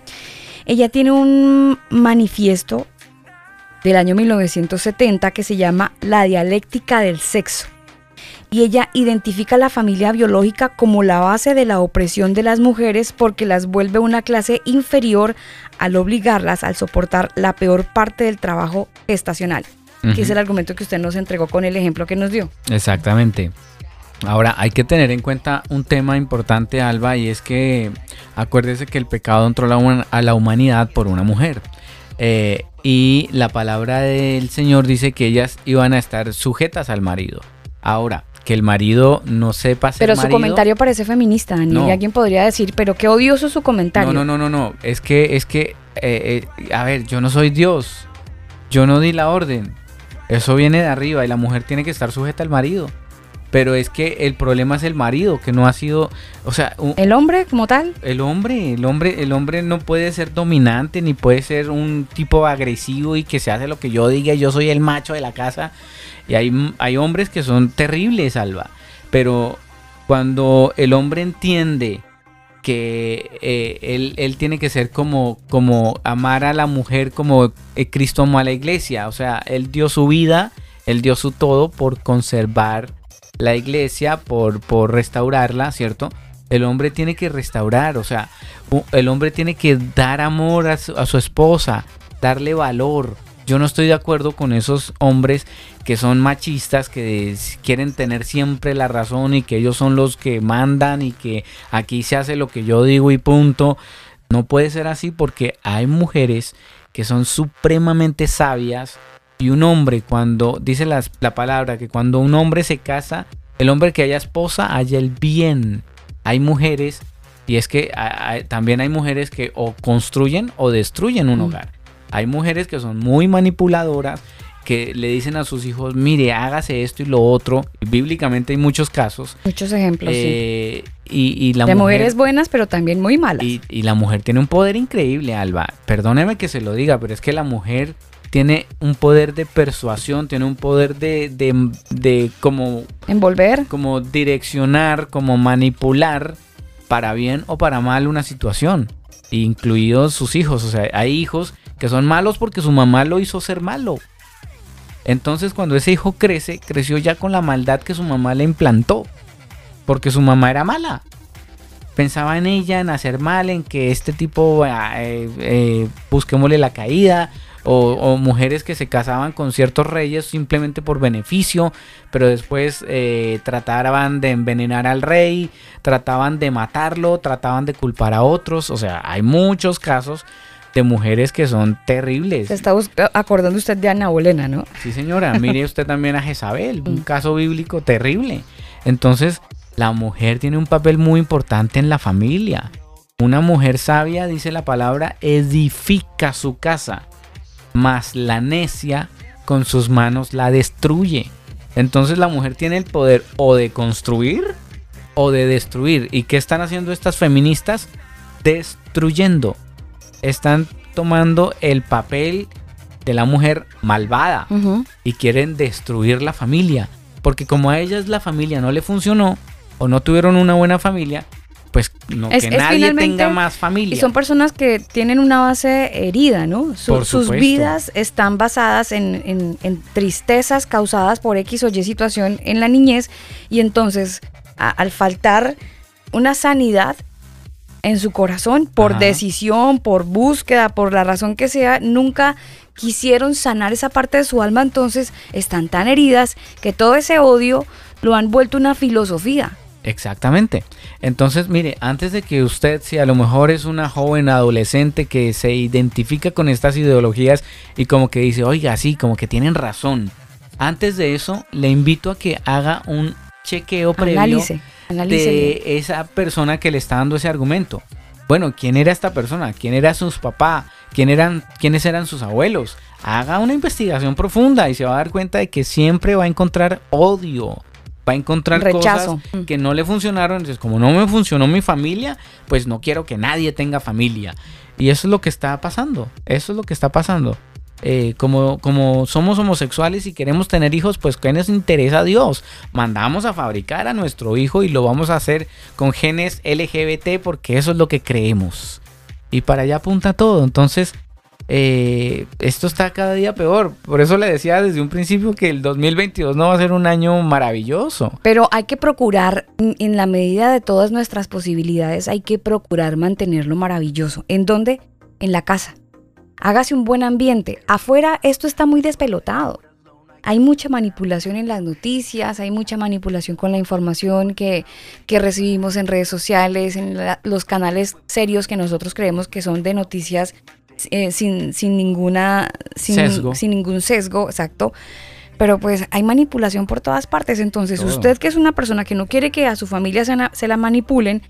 Speaker 3: ella tiene un manifiesto del año 1970 que se llama La dialéctica del sexo. Y ella identifica a la familia biológica como la base de la opresión de las mujeres porque las vuelve una clase inferior al obligarlas al soportar la peor parte del trabajo gestacional, que es el argumento que usted nos entregó con el ejemplo que nos dio.
Speaker 4: Exactamente. Ahora, hay que tener en cuenta un tema importante, Alba, y es que acuérdese que el pecado entró a la humanidad por una mujer. Eh, y la palabra del Señor dice que ellas iban a estar sujetas al marido. Ahora, que el marido no sepa ser
Speaker 3: Pero su
Speaker 4: marido-
Speaker 3: comentario parece feminista, Dani.
Speaker 4: No.
Speaker 3: Y alguien podría decir, pero qué odioso su comentario.
Speaker 4: No, no, no, no, no. Es que, es que, eh, eh, a ver, yo no soy Dios. Yo no di la orden. Eso viene de arriba y la mujer tiene que estar sujeta al marido. Pero es que el problema es el marido, que no ha sido, o sea, un-
Speaker 3: El hombre como tal,
Speaker 4: el hombre, el hombre, el hombre no puede ser dominante ni puede ser un tipo agresivo y que se hace lo que yo diga, yo soy el macho de la casa. Y hay, hay hombres que son terribles, Alba. Pero cuando el hombre entiende que eh, él, él tiene que ser como, como amar a la mujer como eh, Cristo amó a la iglesia. O sea, él dio su vida, él dio su todo por conservar la iglesia, por, por restaurarla, ¿cierto? El hombre tiene que restaurar, o sea, el hombre tiene que dar amor a su, a su esposa, darle valor. Yo no estoy de acuerdo con esos hombres que son machistas, que quieren tener siempre la razón y que ellos son los que mandan y que aquí se hace lo que yo digo y punto. No puede ser así porque hay mujeres que son supremamente sabias y un hombre cuando, dice las- la palabra, que cuando un hombre se casa, el hombre que haya esposa haya el bien. Hay mujeres, y es que a- también hay mujeres que o construyen o destruyen un hogar. Hay mujeres que son muy manipuladoras, que le dicen a sus hijos, mire, hágase esto y lo otro. Bíblicamente hay muchos casos.
Speaker 3: Muchos ejemplos, sí.
Speaker 4: Eh, y, y la
Speaker 3: de
Speaker 4: mujer-
Speaker 3: mujeres buenas, pero también muy malas.
Speaker 4: y, y la mujer tiene un poder increíble, Alba. Perdóneme que se lo diga, pero es que la mujer tiene un poder de persuasión, tiene un poder de, de, de como,
Speaker 3: Envolver.
Speaker 4: como direccionar, como manipular para bien o para mal una situación, incluidos sus hijos. O sea, hay hijos que son malos porque su mamá lo hizo ser malo. Entonces cuando ese hijo crece, creció ya con la maldad que su mamá le implantó. Porque su mamá era mala. Pensaba en ella, en hacer mal, en que este tipo, ah, eh, eh, busquémosle la caída. O, o mujeres que se casaban con ciertos reyes simplemente por beneficio, pero después eh, trataban de envenenar al rey, trataban de matarlo, trataban de culpar a otros. O sea, hay muchos casos de mujeres que son terribles.
Speaker 3: Se está acordando usted de Ana Bolena, ¿no?
Speaker 4: Sí, señora. Mire usted también a Jezabel, un caso bíblico terrible. Entonces, la mujer tiene un papel muy importante en la familia. Una mujer sabia, dice la palabra, edifica su casa, mas la necia con sus manos la destruye. Entonces la mujer tiene el poder o de construir o de destruir. ¿Y qué están haciendo estas feministas? Destruyendo. Están tomando el papel de la mujer malvada y quieren destruir la familia. Porque como a ellas la familia no le funcionó o no tuvieron una buena familia, no,
Speaker 3: Es-
Speaker 4: que
Speaker 3: es
Speaker 4: nadie tenga más familia.
Speaker 3: Y son personas que tienen una base herida, ¿no? Su-
Speaker 4: Por
Speaker 3: sus vidas están basadas en, en- en tristezas causadas por X o Y situación en la niñez y entonces a- al faltar una sanidad en su corazón por
Speaker 4: Ajá.
Speaker 3: decisión, por búsqueda, por la razón que sea, nunca quisieron sanar esa parte de su alma, entonces están tan heridas que todo ese odio lo han vuelto una filosofía.
Speaker 4: Exactamente. Entonces, mire, antes de que usted, si a lo mejor es una joven adolescente que se identifica con estas ideologías y como que dice, oiga, sí, como que tienen razón. Antes de eso, le invito a que haga un chequeo previo
Speaker 3: Analice, analice bien.
Speaker 4: de esa persona que le está dando ese argumento. Bueno, ¿quién era esta persona? ¿Quién era sus papás? ¿Quién eran, ¿Quiénes eran sus abuelos? Haga una investigación profunda y se va a dar cuenta de que siempre va a encontrar odio. Va a encontrar
Speaker 3: Rechazo.
Speaker 4: cosas que no le funcionaron. Entonces, como no me funcionó mi familia, pues no quiero que nadie tenga familia. Y eso es lo que está pasando. Eso es lo que está pasando. Eh, como, como somos homosexuales y queremos tener hijos, pues ¿qué nos interesa a Dios? Mandamos a fabricar a nuestro hijo y lo vamos a hacer con genes LGBT porque eso es lo que creemos. Y para allá apunta todo. Entonces, eh, esto está cada día peor. Por eso le decía desde un principio que el 2022 no va a ser un año maravilloso.
Speaker 3: Pero hay que procurar, en la medida de todas nuestras posibilidades, hay que procurar mantenerlo maravilloso. ¿En dónde? En la casa. Hágase un buen ambiente. Afuera esto está muy despelotado. Hay mucha manipulación en las noticias, hay mucha manipulación con la información que, recibimos en redes sociales, en los canales serios que nosotros creemos que son de noticias eh, sin, sin ninguna sin,
Speaker 4: Sesgo.
Speaker 3: sin ningún sesgo, exacto. Pero pues hay manipulación por todas partes. Entonces,
Speaker 4: Todo.
Speaker 3: usted que es una persona que no quiere que a su familia se, se la manipulen,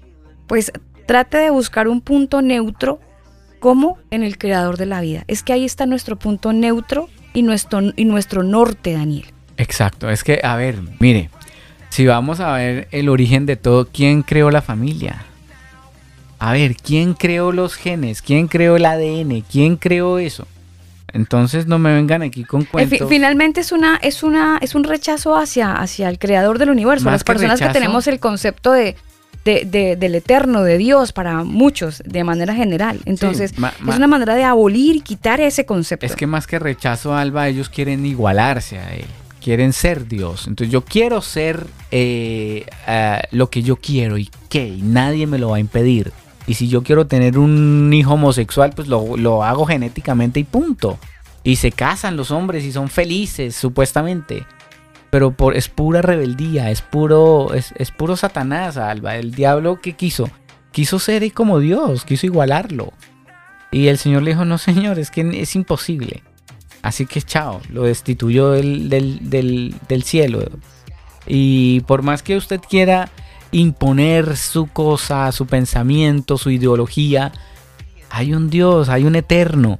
Speaker 3: pues trate de buscar un punto neutro como en el creador de la vida. Es que ahí está nuestro punto neutro y nuestro, y nuestro norte, Daniel.
Speaker 4: Exacto, es que, a ver, mire, si vamos a ver el origen de todo, ¿quién creó la familia? A ver, ¿quién creó los genes? ¿Quién creó el ADN? ¿Quién creó eso? Entonces no me vengan aquí con
Speaker 3: Eh,
Speaker 4: cuentos.
Speaker 3: finalmente es una, es una, es un rechazo hacia, hacia el creador del universo.
Speaker 4: Más
Speaker 3: Las personas que
Speaker 4: rechazo.
Speaker 3: tenemos el concepto de, de- de- del eterno, de Dios para muchos, de manera general. Entonces,
Speaker 4: ma- ma-
Speaker 3: es una manera de abolir y quitar ese concepto.
Speaker 4: Es que más que rechazo, Alba, ellos quieren igualarse a él. Quieren ser Dios. Entonces yo quiero ser eh, ah, lo que yo quiero y qué. Y nadie me lo va a impedir. Y si yo quiero tener un hijo homosexual, pues lo, lo hago genéticamente y punto. Y se casan los hombres y son felices, supuestamente. Pero por, es pura rebeldía, es puro, es, es puro Satanás, Alba. El diablo que quiso, quiso ser como Dios, quiso igualarlo. Y el Señor le dijo, no señor, es que es imposible. Así que chao, lo destituyó del, del, del, del cielo. Y por más que usted quiera imponer su cosa, su pensamiento, su ideología, hay un Dios, hay un eterno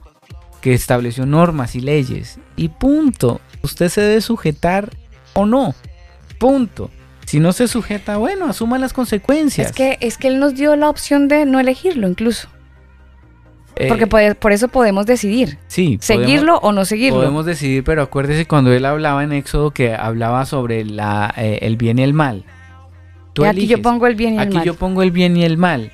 Speaker 4: que estableció normas y leyes. Y punto. Usted se debe sujetar o no. Punto. Si no se sujeta, bueno, asuma las consecuencias.
Speaker 3: Es que, es que Él nos dio la opción de no elegirlo incluso.
Speaker 4: Eh,
Speaker 3: Porque por, por eso podemos decidir.
Speaker 4: sí,
Speaker 3: Seguirlo o no seguirlo.
Speaker 4: Podemos decidir, pero acuérdese cuando él hablaba en Éxodo que hablaba sobre la, eh, el bien y el mal. Tú
Speaker 3: Y aquí yo pongo el bien y el
Speaker 4: Aquí
Speaker 3: mal.
Speaker 4: yo pongo el bien y el mal.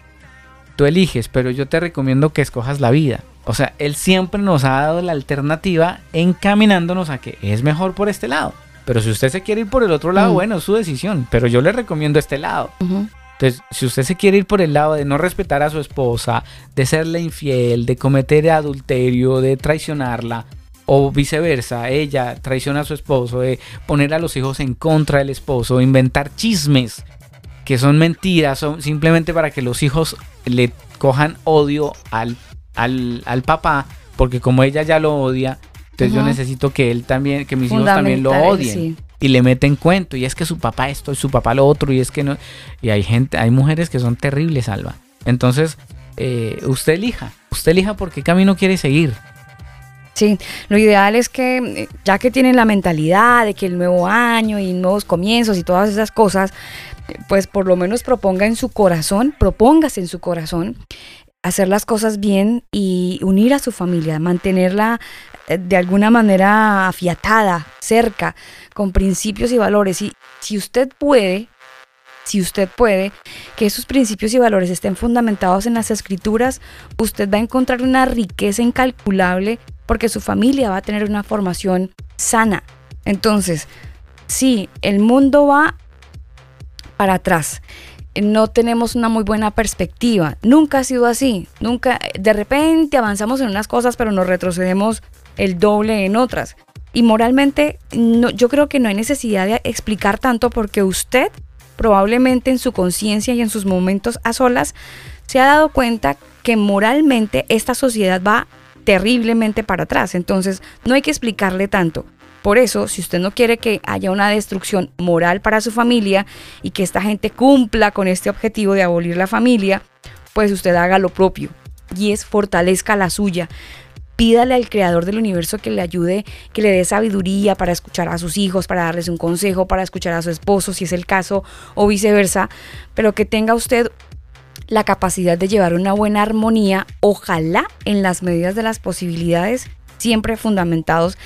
Speaker 4: Tú eliges, pero yo te recomiendo que escojas la vida. O sea, él siempre nos ha dado la alternativa encaminándonos a que es mejor por este lado. Pero si usted se quiere ir por el otro lado,
Speaker 3: Mm.
Speaker 4: bueno, es su decisión. Pero yo le recomiendo este lado. Entonces, si usted se quiere ir por el lado de no respetar a su esposa, de serle infiel, de cometer adulterio, de traicionarla, o viceversa, ella traiciona a su esposo, de poner a los hijos en contra del esposo, inventar chismes que son mentiras, son simplemente para que los hijos le cojan odio al, al, al papá, porque como ella ya lo odia, entonces yo necesito que él también, que mis hijos también lo odien
Speaker 3: sí.
Speaker 4: y le meten cuento y es que su papá esto y su papá lo otro y es que no y hay gente hay mujeres que son terribles Alba. Entonces eh, usted elija usted elija por qué camino quiere seguir
Speaker 3: Sí, lo ideal es que, eh, ya que tienen la mentalidad de que el nuevo año y nuevos comienzos y todas esas cosas, pues por lo menos proponga en su corazón, propóngase en su corazón hacer las cosas bien y unir a su familia, mantenerla eh, de alguna manera afiatada, cerca, con principios y valores. Y si usted puede, si usted puede, que esos principios y valores estén fundamentados en las escrituras, usted va a encontrar una riqueza incalculable porque su familia va a tener una formación sana. Entonces, sí, el mundo va para atrás. No tenemos una muy buena perspectiva. Nunca ha sido así. Nunca, de repente avanzamos en unas cosas, pero nos retrocedemos el doble en otras. Y moralmente, no, yo creo que no hay necesidad de explicar tanto porque usted probablemente en su conciencia y en sus momentos a solas se ha dado cuenta que moralmente esta sociedad va terriblemente para atrás. Entonces, no hay que explicarle tanto. Por eso, si usted no quiere que haya una destrucción moral para su familia y que esta gente cumpla con este objetivo de abolir la familia, pues usted haga lo propio y es fortalezca la suya. Pídale al creador del universo que le ayude, que le dé sabiduría para escuchar a sus hijos, para darles un consejo, para escuchar a su esposo, si es el caso, o viceversa, pero que tenga usted la capacidad de llevar una buena armonía, ojalá en las medidas de las posibilidades, siempre fundamentados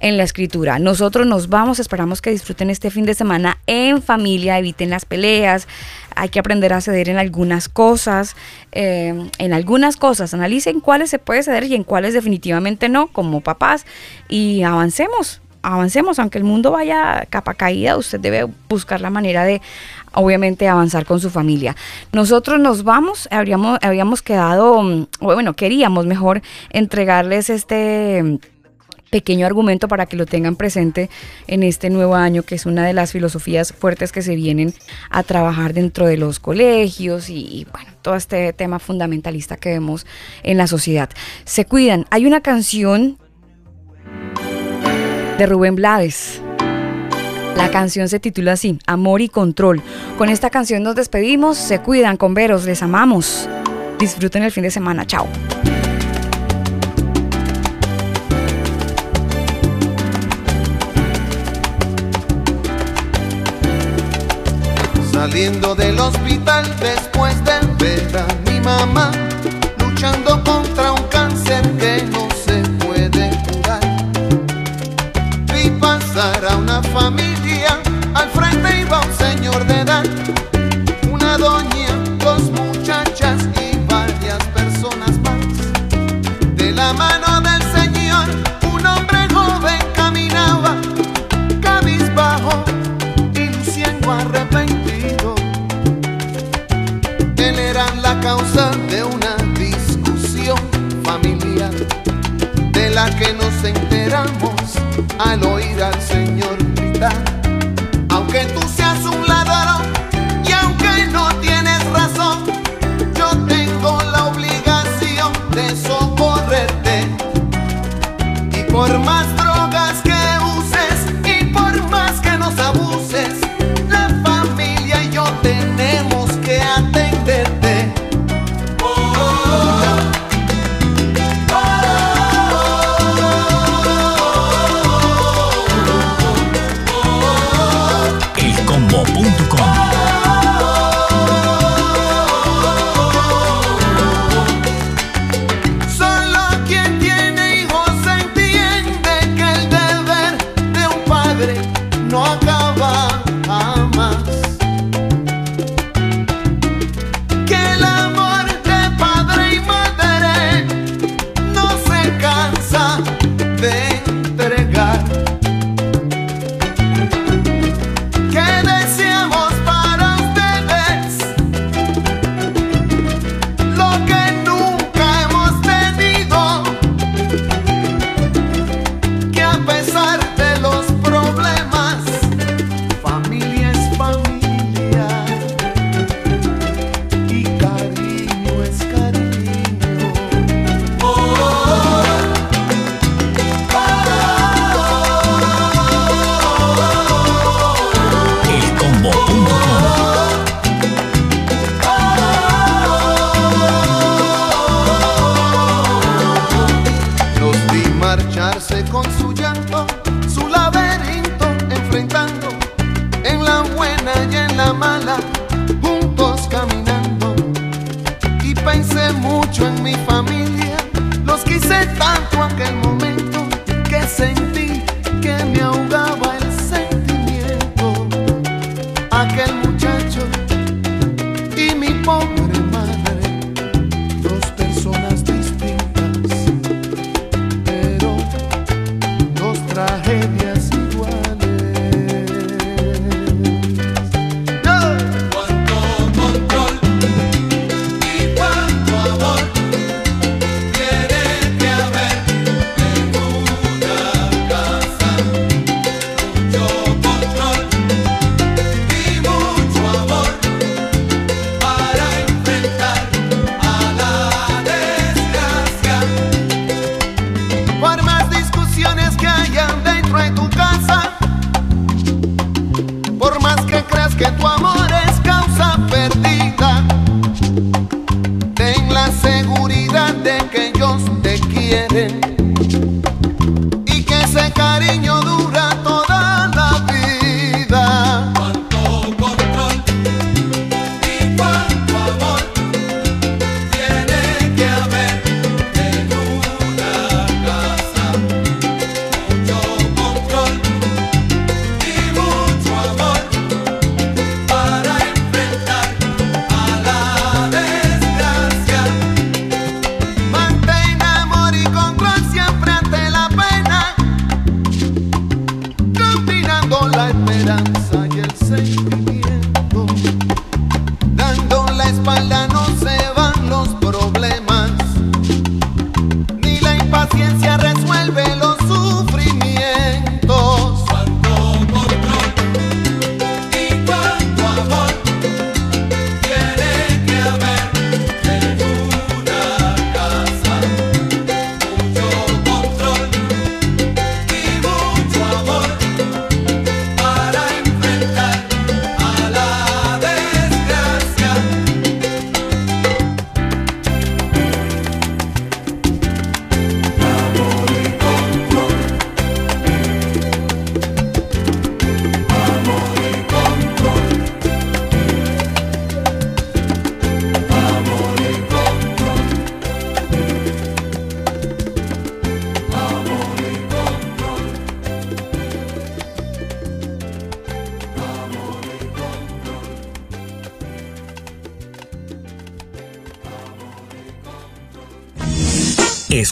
Speaker 3: en la escritura. Nosotros nos vamos, esperamos que disfruten este fin de semana en familia, eviten las peleas, hay que aprender a ceder en algunas cosas, eh, en algunas cosas, analicen cuáles se puede ceder y en cuáles definitivamente no, como papás, y avancemos, avancemos, aunque el mundo vaya capa caída, usted debe buscar la manera de obviamente avanzar con su familia. Nosotros nos vamos, habríamos, habíamos quedado, mm, bueno, queríamos mejor entregarles este mm, pequeño argumento para que lo tengan presente en este nuevo año, que es una de las filosofías fuertes que se vienen a trabajar dentro de los colegios y, y, bueno, todo este tema fundamentalista que vemos en la sociedad. Se cuidan. Hay una canción de Rubén Blades. La canción se titula así, Amor y Control. Con esta canción nos despedimos, se cuidan con veros, les amamos. Disfruten el fin de semana, chao.
Speaker 2: Saliendo del hospital de una familia, al frente iba un señor de edad, una doña que nos enteramos al oír al Señor gritar.